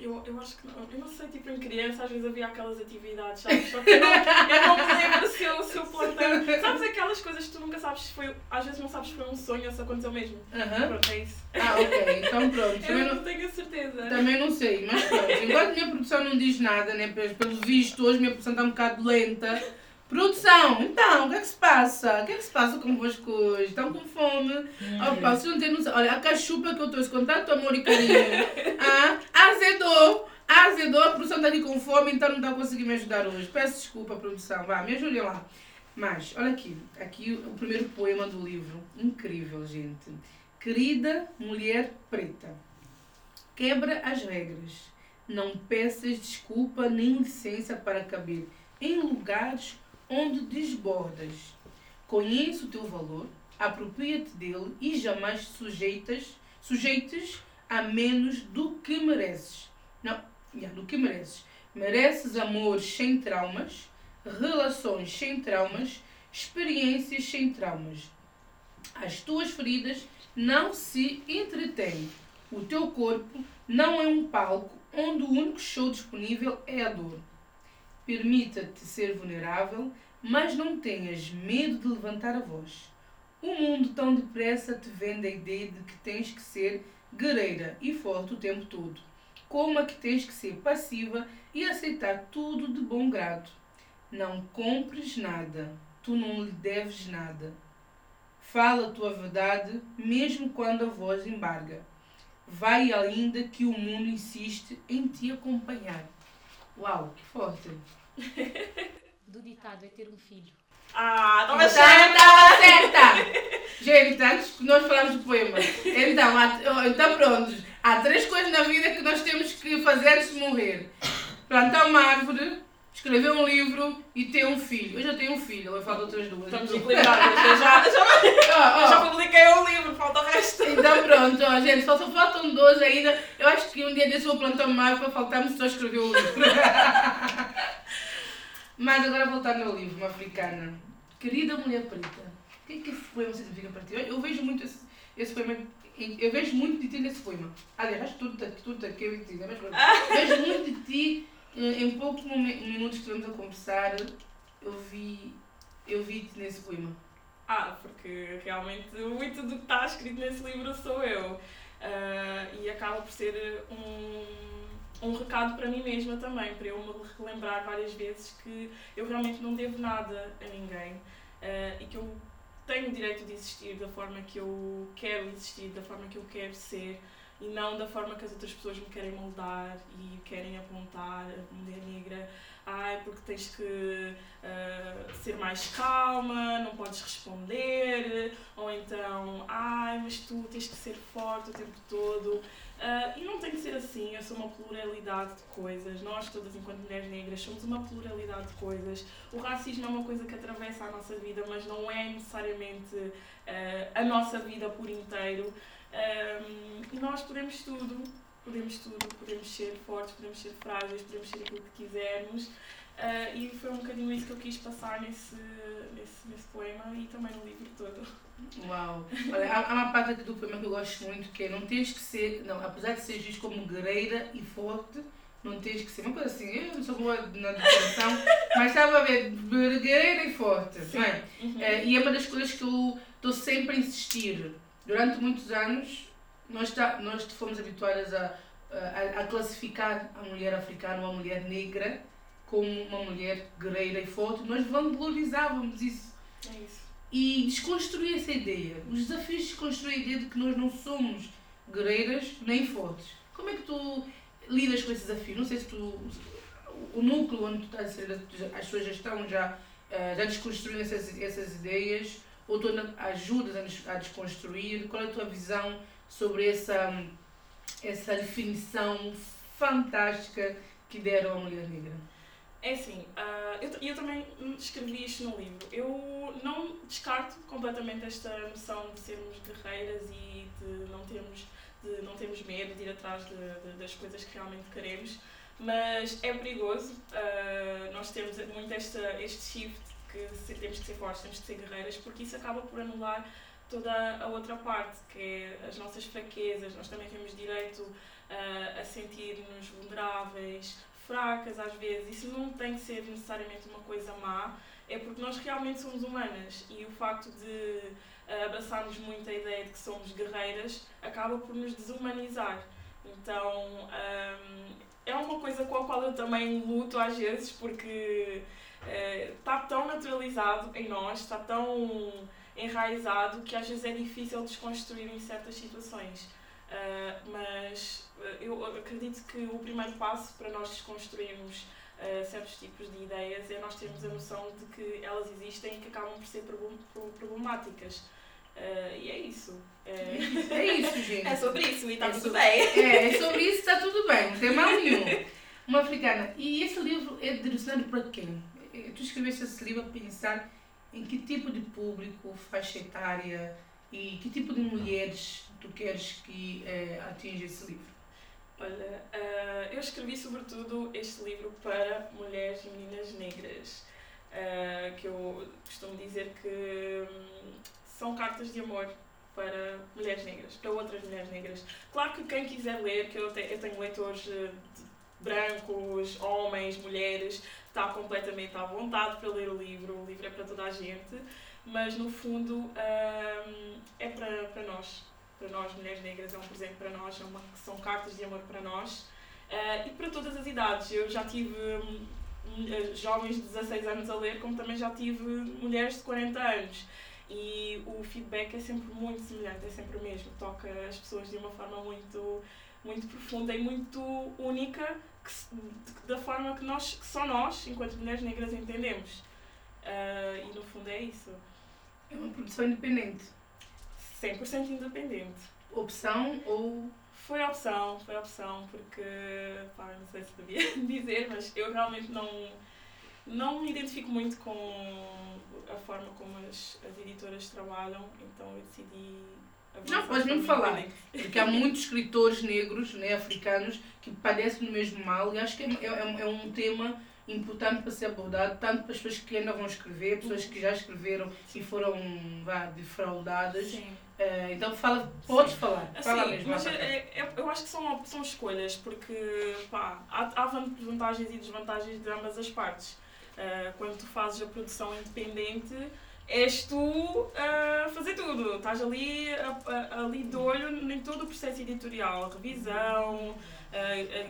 Speaker 2: Eu, eu acho que não. Eu não sei, tipo, em criança às vezes havia aquelas atividades, sabes? Só que eu não, eu não me lembro se eu, se eu plantei. Sabes aquelas coisas que tu nunca sabes se foi. Às vezes não sabes se foi um sonho ou se aconteceu mesmo.
Speaker 1: Aham.
Speaker 2: Pronto, é isso.
Speaker 1: Ah, ok. Então pronto. Também
Speaker 2: Eu
Speaker 1: não,
Speaker 2: não tenho a certeza.
Speaker 1: também não sei, mas pronto. Enquanto a minha produção não diz nada, né? Pelo pelo visto, hoje a minha produção está um bocado lenta. Produção, então, o que é que se passa? O que é que se passa convosco hoje? Estão com fome? Opa, vocês não têm noção. Olha, a cachupa que eu trouxe com tanto amor e carinho, ah, azedou. Azedou, a produção está aqui com fome, então não está conseguindo me ajudar hoje. Peço desculpa, produção. Vá, me ajudem lá. Mas, olha aqui. Aqui o primeiro poema do livro. Incrível, gente. Querida mulher preta. Quebra as regras. Não peças desculpa nem licença para caber em lugares onde desbordas. Conheça o teu valor, apropria-te dele e jamais sujeitas, sujeites a menos do que mereces. Não, yeah, do que mereces. Mereces amores sem traumas, relações sem traumas, experiências sem traumas. As tuas feridas não se entretêm. O teu corpo não é um palco onde o único show disponível é a dor. Permita-te ser vulnerável, mas não tenhas medo de levantar a voz. O mundo tão depressa te vende a ideia de que tens que ser guerreira e forte o tempo todo, como a que tens que ser passiva e aceitar tudo de bom grado. Não compres nada, tu não lhe deves nada. Fala a tua verdade, mesmo quando a voz embarga. Vai ainda que o mundo insiste em te acompanhar. Uau, que forte!
Speaker 3: Do ditado é ter um filho.
Speaker 2: Ah, estava
Speaker 1: Então,
Speaker 2: certa!
Speaker 1: estava certa! Gente, antes que nós falamos do poema. Então, há- então, pronto. Há três coisas na vida que nós temos que fazer antes de morrer: plantar uma árvore, escrever um livro e ter um filho. Eu já tenho um filho, eu falo outras duas.
Speaker 2: Estamos
Speaker 1: Então-
Speaker 2: equilibradas. Eu já, já,
Speaker 1: Ó, ó.
Speaker 2: eu já publiquei um livro, falta o resto.
Speaker 1: Então pronto, ó, gente, só, só faltam 12 ainda. Eu acho que um dia desse eu vou plantar uma árvore para faltar-me só escrever o livro. Mas agora voltando ao livro, uma africana. Querida mulher preta, o que é que esse poema significa para ti? Eu, eu vejo muito esse, esse poema, em- eu vejo muito de ti nesse poema. Aliás, que tudo, tudo aqui eu e ti, né? Mas pronto. vejo muito de ti, em poucos minutos que estivemos a conversar, eu vi, eu vi-te nesse poema.
Speaker 2: Ah, porque realmente muito do que está escrito nesse livro sou eu. Ah, e acaba por ser um, um recado para mim mesma também, para eu me relembrar várias vezes que eu realmente não devo nada a ninguém ah, e que eu tenho o direito de existir da forma que eu quero existir, da forma que eu quero ser e não da forma que as outras pessoas me querem moldar e querem apontar a mulher negra. Ai, porque tens que ah, ser mais calma, não podes responder, ou então, ai, mas tu tens que ser forte o tempo todo. Ah, e não tem que ser assim, eu sou uma pluralidade de coisas. Nós, todas, enquanto mulheres negras, somos uma pluralidade de coisas. O racismo é uma coisa que atravessa a nossa vida, mas não é necessariamente ah, a nossa vida por inteiro. Um, nós podemos tudo, podemos tudo, podemos ser fortes, podemos ser frágeis, podemos ser aquilo que quisermos. Uh, e foi um bocadinho isso que eu quis passar nesse, nesse, nesse poema e também no livro todo.
Speaker 1: Uau! Olha, há, há uma parte aqui do poema que eu gosto muito que é não tens que ser, não, apesar de ser visto como guerreira e forte, não tens que ser uma coisa assim, eu não sou boa na definição, mas estava a ver guerreira e forte, não é?
Speaker 2: Uhum.
Speaker 1: Eh, e é uma das coisas que eu estou sempre a insistir. Durante muitos anos, nós, tá, nós fomos habituadas a, a, a classificar a mulher africana ou a mulher negra como uma mulher guerreira e forte. Nós valorizávamos isso
Speaker 2: É isso.
Speaker 1: e desconstruir essa ideia. Os desafios de desconstruir a ideia de que nós não somos guerreiras nem fortes. Como é que tu lidas com esse desafio? Não sei se tu. O núcleo onde tu estás a ser, as pessoas já estão já, eh, já desconstruindo essas, essas ideias ou tu ajudas a des- a desconstruir? Qual é a tua visão sobre essa, essa definição fantástica que deram à mulher negra?
Speaker 2: É assim, ah, eu, eu também escrevi isto no livro. Eu não descarto completamente esta noção de sermos guerreiras e de não termos, de não termos medo de ir atrás de, de- das coisas que realmente queremos, mas é perigoso. ah, nós temos muito esta, este shift que se- temos que ser fortes, temos que ser guerreiras, porque isso acaba por anular toda a outra parte, que é as nossas fraquezas. Nós também temos direito ah, a sentir-nos vulneráveis, fracas às vezes. Isso não tem que ser necessariamente uma coisa má, é porque nós realmente somos humanas e o facto de ah, abraçarmos muito a ideia de que somos guerreiras acaba por nos desumanizar. Então ahm, é uma coisa com a qual eu também luto às vezes porque está tão naturalizado em nós, está tão enraizado que às vezes é difícil desconstruir em certas situações. Ah, mas ah, eu acredito que o primeiro passo para nós desconstruirmos uh, certos tipos de ideias é nós termos a noção de que elas existem e que acabam por ser problemáticas. Uh, e é isso.
Speaker 1: É... é isso, gente.
Speaker 2: É sobre isso e está
Speaker 1: é
Speaker 2: tudo
Speaker 1: sobre...
Speaker 2: bem.
Speaker 1: É, é sobre isso e está tudo bem, não tem mal nenhum. Uma africana. E esse livro é direcionado para quem? Tu escreveste esse livro a pensar em que tipo de público, faixa etária e que tipo de mulheres tu queres que eh, atinja esse livro?
Speaker 2: Olha, uh, eu escrevi sobretudo este livro para mulheres e meninas negras, uh, que eu costumo dizer que um, são cartas de amor para mulheres negras, para outras mulheres negras. Claro que quem quiser ler, que eu, te, eu tenho leitores brancos, homens, mulheres, está completamente à vontade para ler o livro, o livro é para toda a gente, mas no fundo um, é para, para nós, para nós, mulheres negras, é um presente para nós, é uma, são cartas de amor para nós uh, e para todas as idades. Eu já tive um, jovens de 16 anos a ler, como também já tive mulheres de 40 anos. E o feedback é sempre muito semelhante, é sempre o mesmo, toca as pessoas de uma forma muito, muito profunda e muito única que, da forma que, nós, que só nós, enquanto mulheres negras, entendemos. Uh, e no fundo é isso.
Speaker 1: É uma produção independente.
Speaker 2: 100% independente.
Speaker 1: Opção ou.
Speaker 2: Foi opção, foi opção, porque, pá, não sei se devia dizer, mas eu realmente não, não me identifico muito com a forma como as, as editoras trabalham, então eu decidi
Speaker 1: não, podes mesmo falar. Porque há muitos escritores negros, né, africanos, que padecem do mesmo mal e acho que é, é, é um tema importante para ser abordado, tanto para as pessoas que ainda vão escrever, pessoas que já escreveram e foram vá, defraudadas. Uh, então fala, podes Sim. falar. Fala mesmo.
Speaker 2: Mas é, é, eu acho que são, são escolhas, porque pá, há, há vantagens e desvantagens de ambas as partes. Uh, quando tu fazes a produção independente, és tu a fazer tudo. Estás ali, ali de olho em todo o processo editorial, revisão,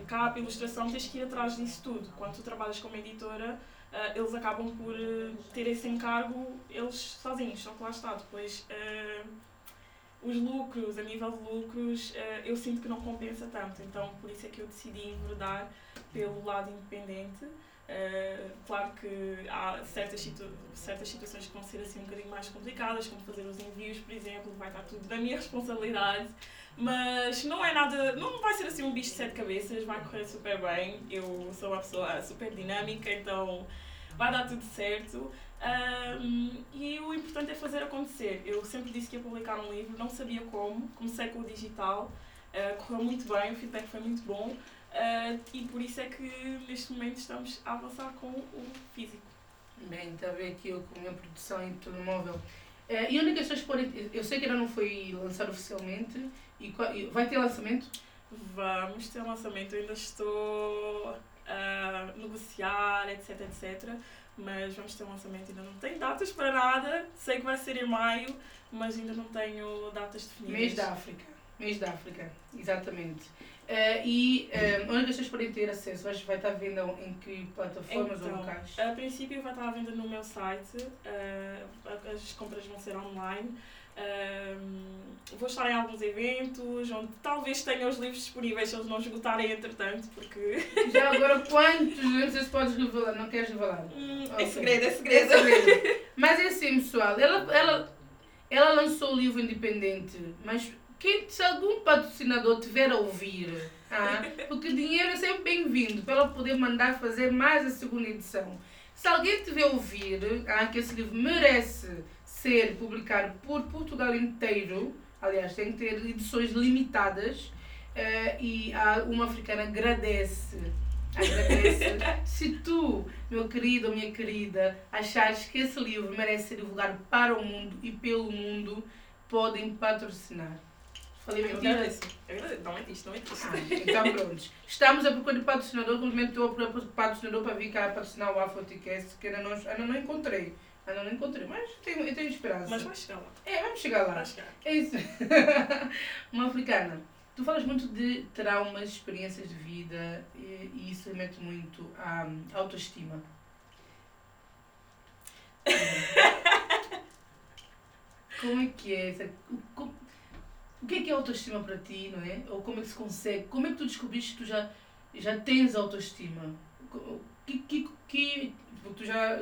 Speaker 2: capa, ilustração, tens que ir atrás disso tudo. Quando tu trabalhas como editora, eles acabam por uh, ter esse encargo eles sozinhos, só que lá está. Depois, uh, os lucros, a nível de lucros, eu sinto que não compensa tanto. Então, por isso é que eu decidi enverdar pelo lado independente. Uh, claro que há certas, situ certas situações que vão ser assim um bocadinho mais complicadas, como fazer os envios, por exemplo, vai estar tudo da minha responsabilidade, mas não é nada, não vai ser assim um bicho de sete cabeças, vai correr super bem. Eu sou uma pessoa super dinâmica, então vai dar tudo certo. Um, e o importante é fazer acontecer. Eu sempre disse que ia publicar um livro, não sabia como, comecei com o digital, uh, correu muito bem, o feedback foi muito bom. Uh, e por isso é que neste momento estamos a avançar com o físico.
Speaker 1: Bem, está a ver aqui eu com a minha produção em telemóvel. Uh, e onde é que as pessoas. Eu sei que ainda não foi lançado oficialmente. E vai ter lançamento?
Speaker 2: Vamos ter lançamento. Eu ainda estou a negociar, etc, etc. Mas vamos ter lançamento. Ainda não tenho datas para nada. Sei que vai ser em maio, mas ainda não tenho datas definidas.
Speaker 1: Mês da África. Mês da África, exatamente. Uh, e uh, onde as pessoas podem ter acesso? Vai estar à venda em que plataformas
Speaker 2: então,
Speaker 1: ou locais?
Speaker 2: A princípio vai estar à venda no meu site, uh, as compras vão ser online. vou estar em alguns eventos onde talvez tenha os livros disponíveis se eles não esgotarem entretanto, porque.
Speaker 1: Já agora quantos eventos podes revelar? Não queres revelar?
Speaker 2: Hum, okay. É segredo, é segredo.
Speaker 1: É segredo. Mas é assim, pessoal, ela, ela, ela lançou o livro independente, mas quem, se algum patrocinador tiver a ouvir, ah, porque dinheiro é sempre bem-vindo para ela poder mandar fazer mais a segunda edição. Se alguém tiver a ouvir ah, que esse livro merece ser publicado por Portugal inteiro, aliás, tem que ter edições limitadas, uh, e a uma africana agradece agradece. Se tu, meu querido ou minha querida, achares que esse livro merece ser divulgado para o mundo e pelo mundo, podem patrocinar.
Speaker 2: Falei mentira? Não mentiste, não mentiste. Ah,
Speaker 1: então pronto. Estamos a procura de patrocinador, estou a procurar de patrocinador para vir cá patrocinar o Afroticast, que ainda não, ainda não encontrei. Ainda não encontrei, mas tenho, eu tenho esperança.
Speaker 2: Mas vai chegar lá.
Speaker 1: É, vamos chegar lá.
Speaker 2: Vai chegar.
Speaker 1: É isso. Uma africana. Tu falas muito de traumas, experiências de vida e, e isso remete muito à autoestima. Como é que é? Como, o que é que é autoestima para ti, não é? Ou como é que se consegue? Como é que tu descobriste que tu já, já tens autoestima? Que, que, que, tu já,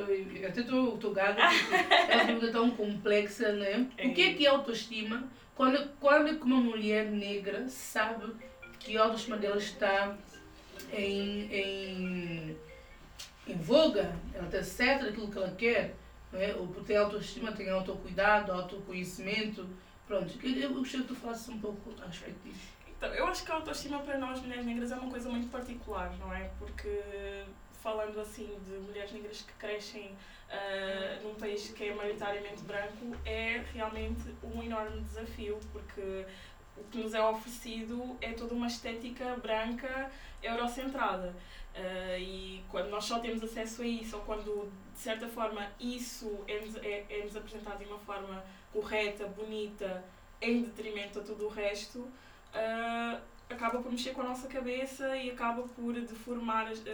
Speaker 1: até estou gaga, porque é uma pergunta tão complexa, não é? O que é que é autoestima? Quando, quando é que uma mulher negra sabe que a autoestima dela está em, em, em voga, ela está certa daquilo que ela quer, não é? ou por ter autoestima, tem autocuidado, autoconhecimento. Pronto, eu gostaria que tu falasses um pouco a respeito disso.
Speaker 2: Então, eu acho que a autoestima para nós mulheres negras é uma coisa muito particular, não é? Porque falando assim de mulheres negras que crescem uh, num país que é maioritariamente branco, é realmente um enorme desafio, porque o que nos é oferecido é toda uma estética branca eurocentrada. Uh, e quando nós só temos acesso a isso, ou quando de certa forma isso é-nos é, é -nos apresentado de uma forma correta, bonita, em detrimento a tudo o resto, uh, acaba por mexer com a nossa cabeça e acaba por deformar as, uh,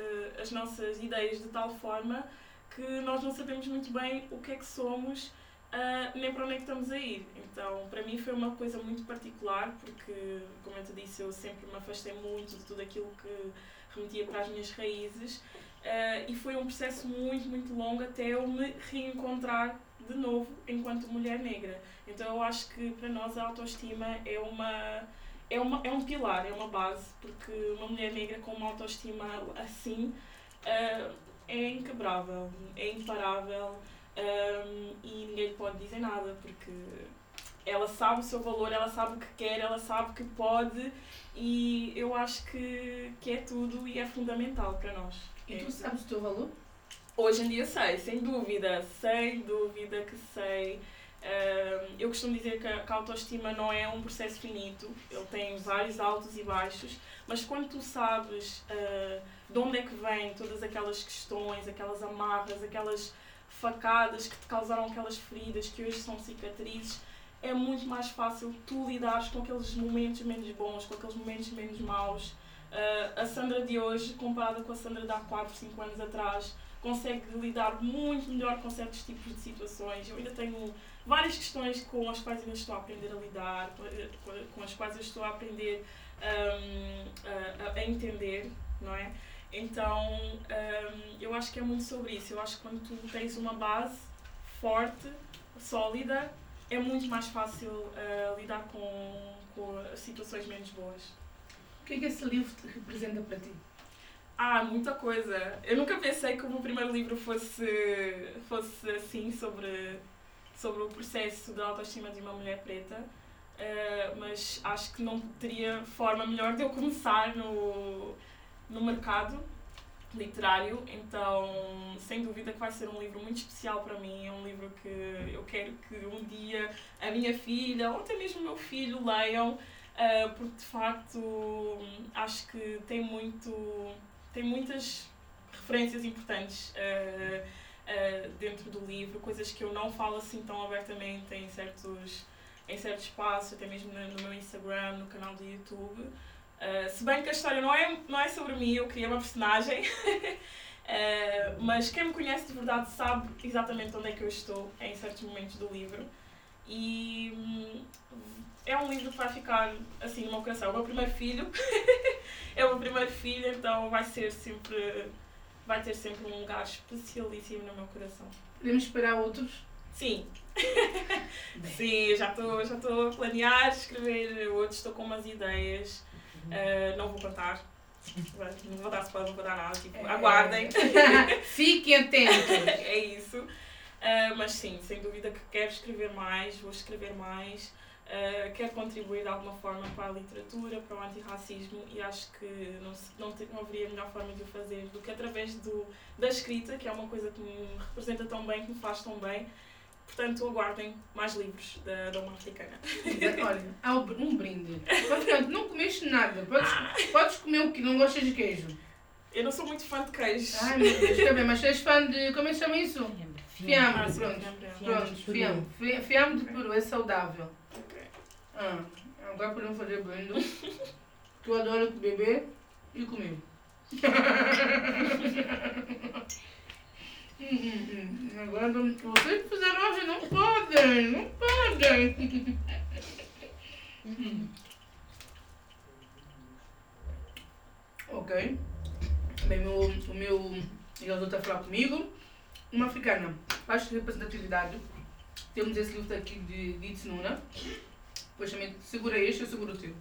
Speaker 2: as nossas ideias de tal forma que nós não sabemos muito bem o que é que somos uh, nem para onde é que estamos a ir. Então, para mim foi uma coisa muito particular, porque, como eu te disse, eu sempre me afastei muito de tudo aquilo que remetia para as minhas raízes. Uh, e foi um processo muito, muito longo até eu me reencontrar de novo enquanto mulher negra. Então, eu acho que para nós a autoestima é uma. É, uma, é um pilar, é uma base, porque uma mulher negra com uma autoestima assim uh, é inquebrável, é imparável, um, e ninguém lhe pode dizer nada porque ela sabe o seu valor, ela sabe o que quer, ela sabe que pode e eu acho que, que é tudo e é fundamental para nós.
Speaker 1: E tu sabes o teu valor?
Speaker 2: Hoje em dia sei, sem dúvida, sem dúvida que sei. Eu costumo dizer que a, autoestima não é um processo finito, ele tem vários altos e baixos, mas quando tu sabes uh, de onde é que vêm todas aquelas questões, aquelas amarras, aquelas facadas que te causaram aquelas feridas que hoje são cicatrizes, é muito mais fácil tu lidares com aqueles momentos menos bons, com aqueles momentos menos maus. Uh, a Sandra de hoje, comparada com a Sandra de há 4, 5 anos atrás, consegue lidar muito melhor com certos tipos de situações. Eu ainda tenho várias questões com as quais ainda estou a aprender a lidar, com as quais eu estou a aprender um, a, a entender, não é? Então, um, eu acho que é muito sobre isso. Eu acho que quando tu tens uma base forte, sólida, é muito mais fácil uh, lidar com, com situações menos boas.
Speaker 1: O que é que esse livro representa para ti?
Speaker 2: Ah, muita coisa. Eu nunca pensei que o meu primeiro livro fosse, fosse assim, sobre, sobre o processo da autoestima de uma mulher preta. Uh, mas acho que não teria forma melhor de eu começar no, no mercado literário, então sem dúvida que vai ser um livro muito especial para mim, é um livro que eu quero que um dia a minha filha ou até mesmo o meu filho leiam, uh, porque de facto acho que tem muito tem muitas referências importantes uh, uh, dentro do livro, coisas que eu não falo assim tão abertamente em certos em certos espaços, até mesmo no meu Instagram, no canal do YouTube. Uh, se bem que a história não é, não é sobre mim, eu criei uma personagem. mas quem me conhece de verdade sabe exatamente onde é que eu estou em certos momentos do livro. E hum, é um livro que vai ficar assim no meu coração. É o meu primeiro filho. é o meu primeiro filho, então vai ser sempre. Vai ter sempre um lugar especialíssimo no meu coração.
Speaker 1: Podemos esperar outros?
Speaker 2: Sim. Sim, já estou já a planear escrever outros, estou com umas ideias. Uh, não vou contar. Não vou dar spoiler, não vou dar nada. Tipo, é. aguardem.
Speaker 1: Fiquem atentos.
Speaker 2: é isso. Uh, mas sim, sem dúvida que quero escrever mais, vou escrever mais. Uh, quero contribuir de alguma forma para a literatura, para o antirracismo e acho que não, não, não haveria melhor forma de o fazer do que através do, da escrita, que é uma coisa que me representa tão bem, que me faz tão bem Portanto, aguardem mais livros da, uma africana.
Speaker 1: Olha, há um brinde. Portanto, não comeste nada. Podes, ah. podes comer o que não gostas de queijo.
Speaker 2: Eu não sou muito fã de queijo.
Speaker 1: Ai meu Deus, também, mas és fã de. Como é que chama isso? Fiambre. Ah, pronto. Pronto, fiambre. Fiambre de peru é saudável. Ah, agora podemos fazer brinde. tu adora beber e comer. Hum, hum, hum. Agora, vocês que fizeram hoje não podem, não podem. Hum. Ok. Bem, meu, o meu jogador está a falar comigo. Uma africana. Que representatividade. Temos esse livro aqui de Ditz Depois também segura este, eu seguro o teu.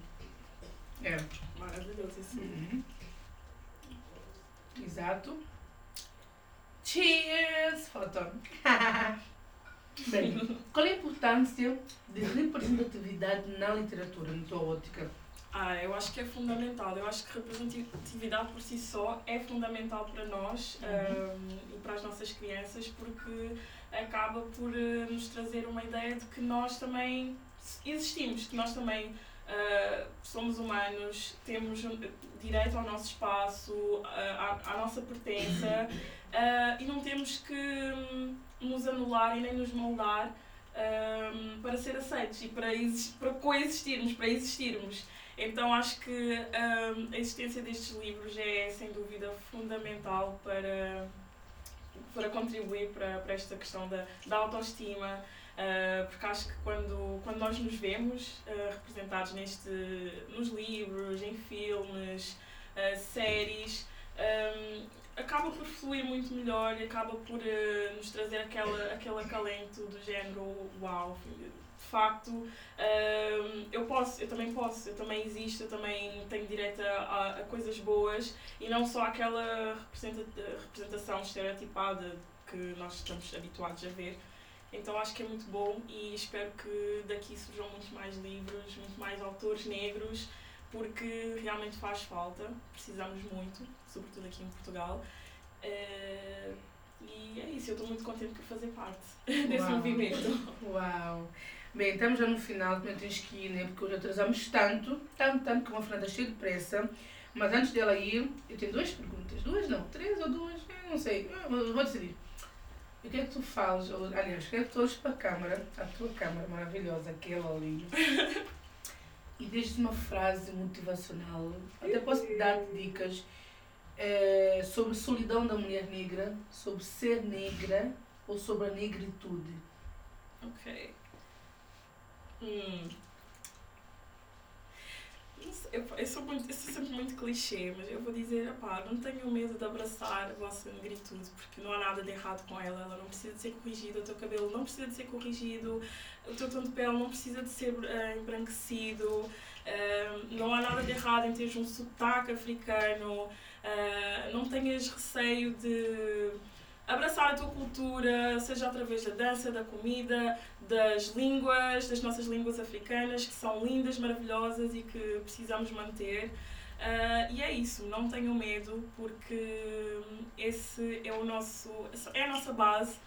Speaker 1: É.
Speaker 2: Maravilhoso esse.
Speaker 1: Uhum. Exato. Cheers! Foto. Bem, qual é a importância de representatividade na literatura, na tua ótica?
Speaker 2: Ah, eu acho que é fundamental. Eu acho que representatividade por si só é fundamental para nós um, e para as nossas crianças porque acaba por uh, nos trazer uma ideia de que nós também existimos, que nós também uh, somos humanos, temos direito ao nosso espaço, uh, à, à, nossa pertença e não temos que um, nos anular e nem nos moldar um, para ser aceitos e para, para coexistirmos, para existirmos. Então acho que um, a existência destes livros é sem dúvida fundamental para, para contribuir para, para esta questão da, da autoestima, uh, porque acho que quando, quando nós nos vemos uh, representados neste, nos livros, em filmes, uh, séries, um, acaba por fluir muito melhor e acaba por nos trazer aquela, aquele acalento do género uau, facto uh, eu posso, eu também posso, eu também existo, eu também tenho direito a, a coisas boas e não só aquela representação estereotipada que nós estamos habituados a ver. Então acho que é muito bom e espero que daqui surjam muitos mais livros, muito mais autores negros, porque realmente faz falta, precisamos muito, sobretudo aqui em Portugal. Uh, e é isso, eu estou muito contente por fazer parte desse
Speaker 1: Uau.
Speaker 2: movimento.
Speaker 1: Uau! Bem, estamos já no final, também tens que ir, né? Porque hoje atrasamos tanto, tanto, tanto, que uma Fernanda cheia de pressa. Mas antes dela ir, eu tenho duas perguntas. Duas não, três ou duas, eu não sei, eu vou decidir. O que é que tu falas, aliás, o que é que tu olhas para a câmara, a tua câmara maravilhosa, aquela ali, e deixas uma frase motivacional, até posso te dar dicas é, sobre solidão da mulher negra, sobre ser negra ou sobre a negritude.
Speaker 2: Ok. Hum. Eu, sou muito, eu sou sempre muito clichê, mas eu vou dizer, pá, não tenham medo de abraçar a vossa negritude, porque não há nada de errado com ela, ela não precisa de ser corrigida, o teu cabelo não precisa de ser corrigido, o teu tom de pele não precisa de ser uh, embranquecido, uh, não há nada de errado em teres um sotaque africano, uh, não tenhas receio de abraçar a tua cultura, seja através da dança, da comida, das línguas, das nossas línguas africanas, que são lindas, maravilhosas e que precisamos manter. Uh, e é isso, não tenham medo, porque esse é o nosso, é a nossa base,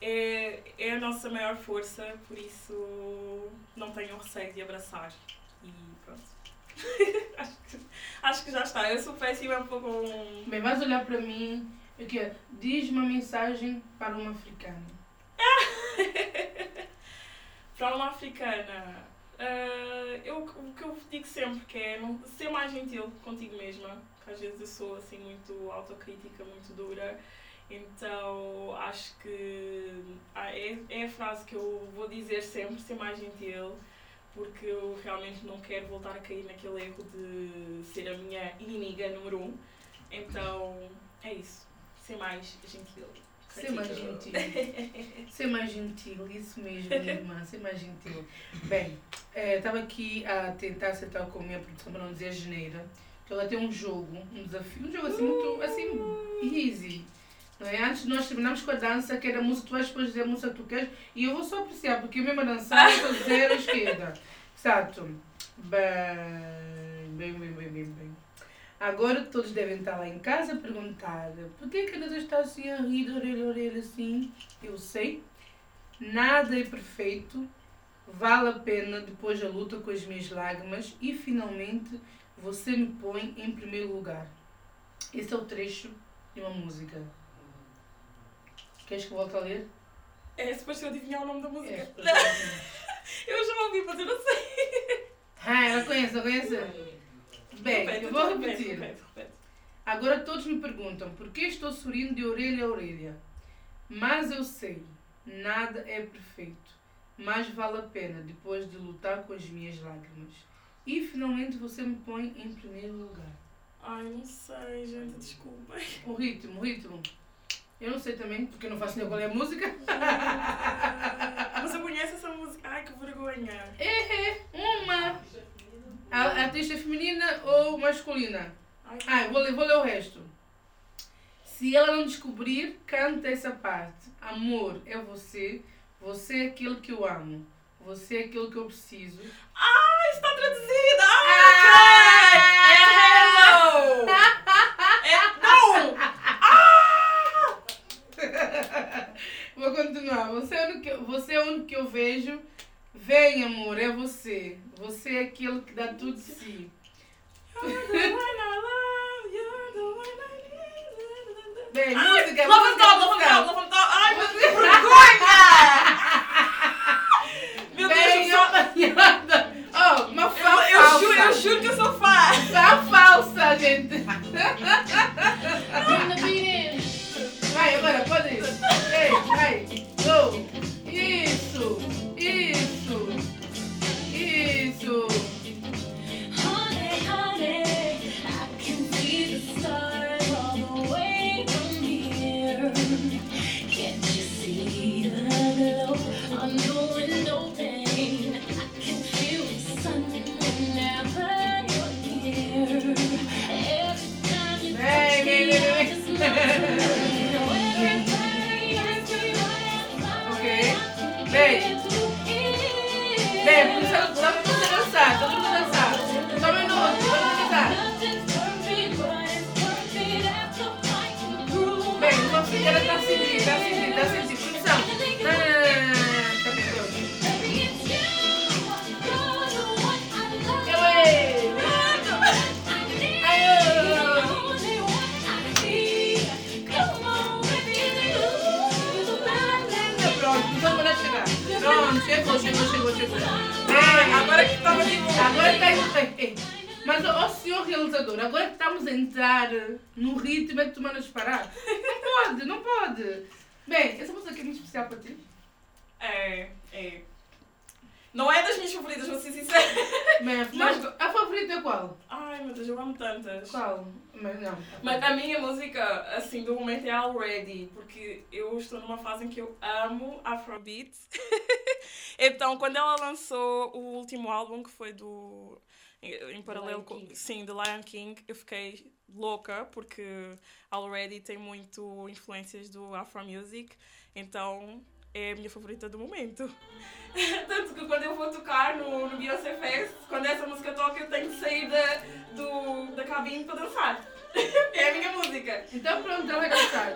Speaker 2: é, é a nossa maior força, por isso não tenham receio de abraçar. E pronto. acho, que, acho que já está. Eu sou péssima com.
Speaker 1: Bem, vais olhar para mim o que Diz uma mensagem para uma africana.
Speaker 2: para uma africana, uh, eu, o que eu digo sempre que é não, ser mais gentil contigo mesma, que às vezes eu sou assim muito autocrítica, muito dura. Então acho que ah, é, é a frase que eu vou dizer sempre, ser mais gentil, porque eu realmente não quero voltar a cair naquele erro de ser a minha inimiga número um. Então é isso ser mais gentil.
Speaker 1: Ser mais gentil. ser mais gentil, isso mesmo, minha irmã, ser mais gentil. Bem, estava é, aqui a tentar acertar com a minha produção, para não dizer geneira, que ela tem um jogo, um desafio, um jogo assim muito assim, easy. Não é? Antes nós terminamos com a dança, que era a música, tu vais depois dizer a música que tu queres, e eu vou só apreciar, porque eu mesmo a dançar, estou zero à esquerda. Bem, bem, bem, bem, bem, bem. Agora todos devem estar lá em casa a perguntar por que, que a Deus está assim a rir de orelha a orelha assim? Eu sei, nada é perfeito, vale a pena depois da luta com as minhas lágrimas e finalmente você me põe em primeiro lugar. Esse é o trecho de uma música. Queres que eu volte a ler?
Speaker 2: É suposto eu adivinhar o nome da música.
Speaker 1: É,
Speaker 2: eu já ouvi, mas eu não sei.
Speaker 1: Ah, ela conhece, ela conhece? Bem, repete, eu vou repetir.
Speaker 2: Repete, repete.
Speaker 1: Agora todos me perguntam por que estou sorrindo de orelha a orelha. Mas eu sei, nada é perfeito. mas vale a pena depois de lutar com as minhas lágrimas. E finalmente você me põe em primeiro lugar.
Speaker 2: Ai, não sei, gente, desculpa.
Speaker 1: O ritmo, o ritmo. Eu não sei também, porque eu não faço nem qual é a música.
Speaker 2: Você conhece essa música? Ai, que vergonha.
Speaker 1: É, uma. A, a atriz é feminina ou masculina?
Speaker 2: Ai,
Speaker 1: Ah, vou ler, vou ler o resto. Se ela não descobrir, canta essa parte. Amor é você, você é aquele que eu amo, você é aquele que eu preciso.
Speaker 2: Ah, está traduzida! Ah, ok! É hello! É, não!
Speaker 1: Vou continuar. Você é, o único que, você é o único que eu vejo. Vem, amor, é você. Você é aquele que dá tudo de si. Bem,
Speaker 2: Ai,
Speaker 1: música,
Speaker 2: Love
Speaker 1: música,
Speaker 2: Love Love Dog. Ai, mas que vergonha! Meu Deus,
Speaker 1: Bem
Speaker 2: eu
Speaker 1: apanhada. Oh, uma
Speaker 2: Eu,
Speaker 1: fã
Speaker 2: eu
Speaker 1: falsa.
Speaker 2: juro, eu juro que eu sou fã!
Speaker 1: Fã falsa, gente.
Speaker 2: numa fase em que eu amo Afrobeat. então, quando ela lançou o último álbum, que foi do. em paralelo com.
Speaker 3: King.
Speaker 2: Sim, The Lion King, eu fiquei louca, porque Already tem muito influências do Afro Music, então é a minha favorita do momento. Tanto que quando eu vou tocar no, no Beyoncé Fest, quando essa música toca, eu tenho que sair da, do, da cabine para dançar. É a minha música.
Speaker 1: Então pronto, ela vai dançar.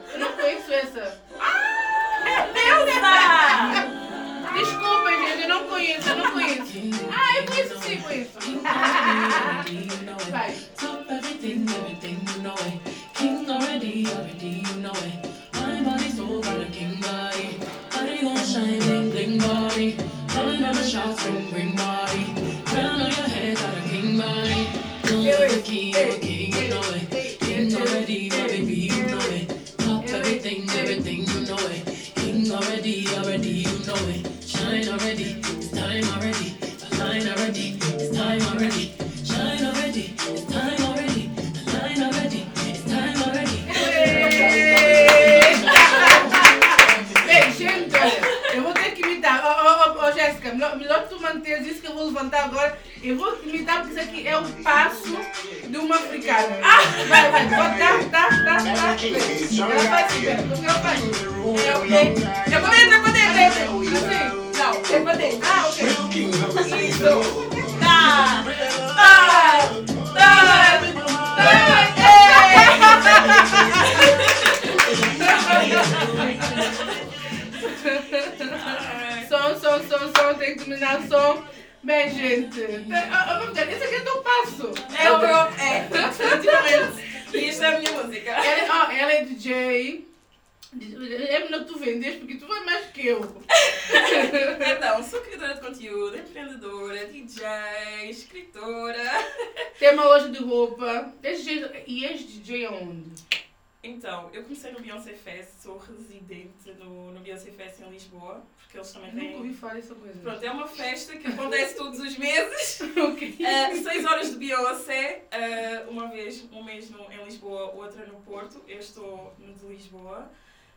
Speaker 2: Festa que acontece todos os meses.
Speaker 1: ok.
Speaker 2: Uh, seis horas de Beyoncé, uh, uma vez, um mês no, em Lisboa, outra no Porto. Eu estou no de Lisboa.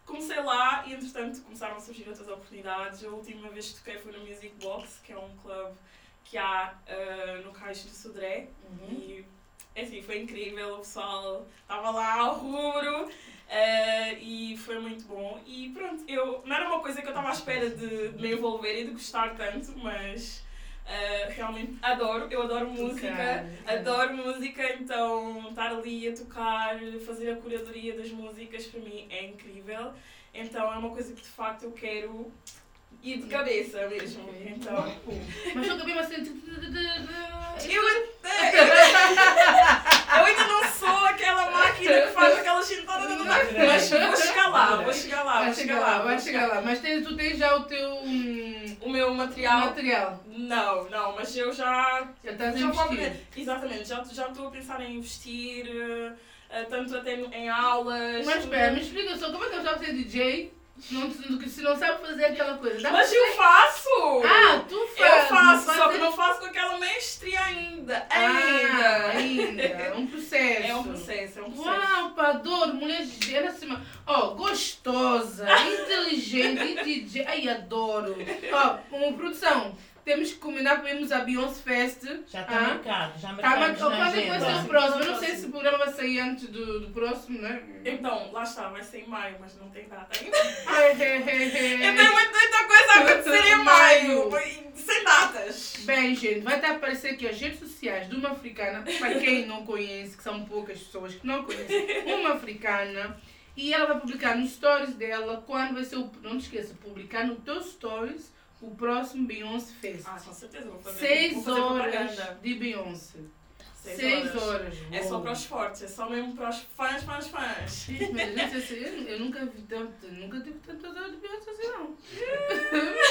Speaker 2: Comecei lá e, entretanto, começaram a surgir outras oportunidades. A última vez que toquei foi no Music Box, que é um clube que há uh, no Caixo de Sodré.
Speaker 1: Uhum.
Speaker 2: E, é assim, foi incrível. O pessoal estava lá ao rubro. Uh, e foi muito bom. E pronto, eu, não era uma coisa que eu estava à espera de, de me envolver e de gostar tanto, mas uh, realmente adoro. Eu adoro música.
Speaker 1: Tocar.
Speaker 2: Adoro música, então estar ali a tocar, fazer a curadoria das músicas para mim é incrível. Então é uma coisa que de facto eu quero ir de cabeça mesmo. Então.
Speaker 1: Mas eu acabei a sentir.
Speaker 2: Eu até. Eu ainda não sou aquela máquina que faz aquelas cintadas. Mas vou chegar lá, vou chegar lá,
Speaker 1: Vai
Speaker 2: vou
Speaker 1: chegar lá, vai
Speaker 2: vou
Speaker 1: chegar lá. Mas tens- tu tens já o teu hum,
Speaker 2: O meu material.
Speaker 1: material.
Speaker 2: Não, não, mas eu já
Speaker 1: Já estás a
Speaker 2: Já vou
Speaker 1: investir.
Speaker 2: Exatamente, já já estou a pensar em investir, eh, tanto até em aulas.
Speaker 1: Mas espera, me explica só como é que eu estava a ser DJ não, se não sabe fazer aquela coisa. Dá
Speaker 2: Mas
Speaker 1: pra-
Speaker 2: eu faço!
Speaker 1: Ah, tu fazes.
Speaker 2: eu faço, só que
Speaker 1: fazes-
Speaker 2: não faço com aquela maestria ainda.
Speaker 1: Ah,
Speaker 2: Ainda!
Speaker 1: ainda. É um processo.
Speaker 2: É um processo, é um processo.
Speaker 1: Uau, pá, adoro. Mulher gera acima. Ó, gostosa, inteligente, DJ. Ai, adoro. Ó, uma produção. Temos que combinar para irmos à Beyoncé Fest.
Speaker 5: Já está
Speaker 1: Ah?
Speaker 5: marcado, já
Speaker 1: Tá, mas
Speaker 5: na
Speaker 1: quando é que vai ser o próximo? Eu não sei se o programa vai sair antes do, do próximo, né?
Speaker 2: Então, lá está, vai ser em maio, mas não tem data ainda. Eu tenho muita coisa a acontecer em maio, sem datas.
Speaker 1: Bem, gente, vai estar a aparecer aqui as redes sociais de uma africana, para quem não conhece, que são poucas pessoas que não conhecem, uma africana, e ela vai publicar nos stories dela quando vai ser o. Não te esqueça, publicar no teu stories o próximo Beyoncé Fest.
Speaker 2: Ah, com certeza, vou fazer,
Speaker 1: Seis
Speaker 2: vou fazer
Speaker 1: horas
Speaker 2: propaganda.
Speaker 1: de Beyoncé.
Speaker 2: Seis,
Speaker 1: Seis
Speaker 2: horas.
Speaker 1: horas.
Speaker 2: É só para os fortes, é só mesmo para os fãs, fãs, fãs.
Speaker 1: Gente, mas eu, não sei se- eu, eu nunca vi tanto, nunca tive tantas horas de Beyoncé assim, não.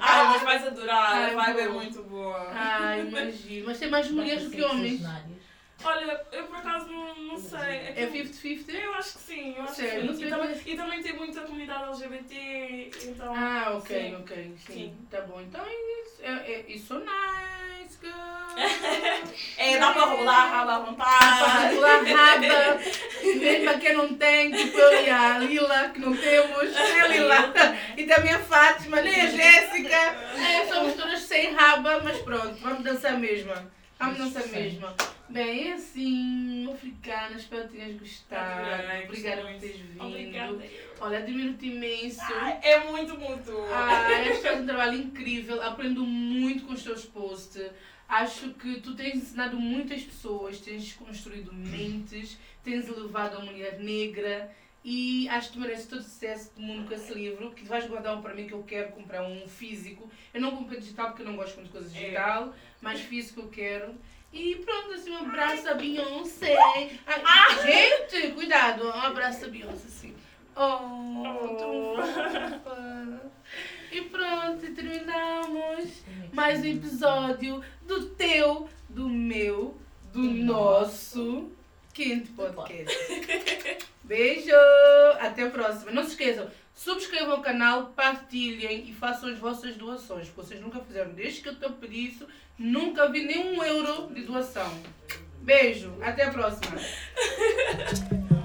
Speaker 2: Ah, mas vais adorar,
Speaker 1: Ai,
Speaker 2: a vibe é muito boa.
Speaker 1: Ai, imagino. Mas tem mais mulheres do que homens.
Speaker 5: cenários.
Speaker 2: Olha, eu por acaso não, não sei.
Speaker 1: É
Speaker 2: que eu-
Speaker 1: 50-50?
Speaker 2: Eu acho que sim, eu acho
Speaker 1: Sério?
Speaker 2: que sim. E também, e também tem muita comunidade LGBT, então.
Speaker 1: Ah, ok,
Speaker 2: Sim.
Speaker 1: ok. Sim.
Speaker 2: Sim.
Speaker 1: Tá bom. Então é isso. É, é, isso nice, girl.
Speaker 2: É, dá para rolar a raba à
Speaker 1: Para
Speaker 2: vontade.
Speaker 1: rolar raba, mesmo a quem não tem, tipo eu e a Lila, que não temos. É Lila. E também a Fátima, nem a Jéssica. É, somos todas sem raba, mas pronto, vamos dançar mesmo. Vamos dançar mesmo. Bem, é assim, africana, espero que tenhas gostado.
Speaker 2: Adorei,
Speaker 1: Obrigada por teres vindo.
Speaker 2: Obrigada.
Speaker 1: Olha, admiro-te imenso.
Speaker 2: Ai, É muito mútuo.
Speaker 1: Ah, este faz um trabalho incrível, aprendo muito com os teus posts. Acho que tu tens ensinado muitas pessoas, tens construído mentes, tens elevado a mulher negra e acho que tu mereces todo o sucesso do mundo com esse livro, que vais guardar um para mim que eu quero comprar um físico. Eu não comprei digital porque eu não gosto muito de coisas
Speaker 2: É.
Speaker 1: digital, mas físico eu quero. E pronto, assim, um abraço a Beyoncé. Ah, Gente, cuidado, um abraço a Beyoncé, assim. Oh, tão fofa. E pronto, terminamos mais um episódio do teu, do meu, do nosso Quinto Podcast. Beijo! Até a próxima. Não se esqueçam, subscrevam o canal, partilhem e façam as vossas doações. porque Vocês nunca fizeram. Desde que eu estou pedir isso, nunca vi nenhum euro de doação. Beijo, até a próxima.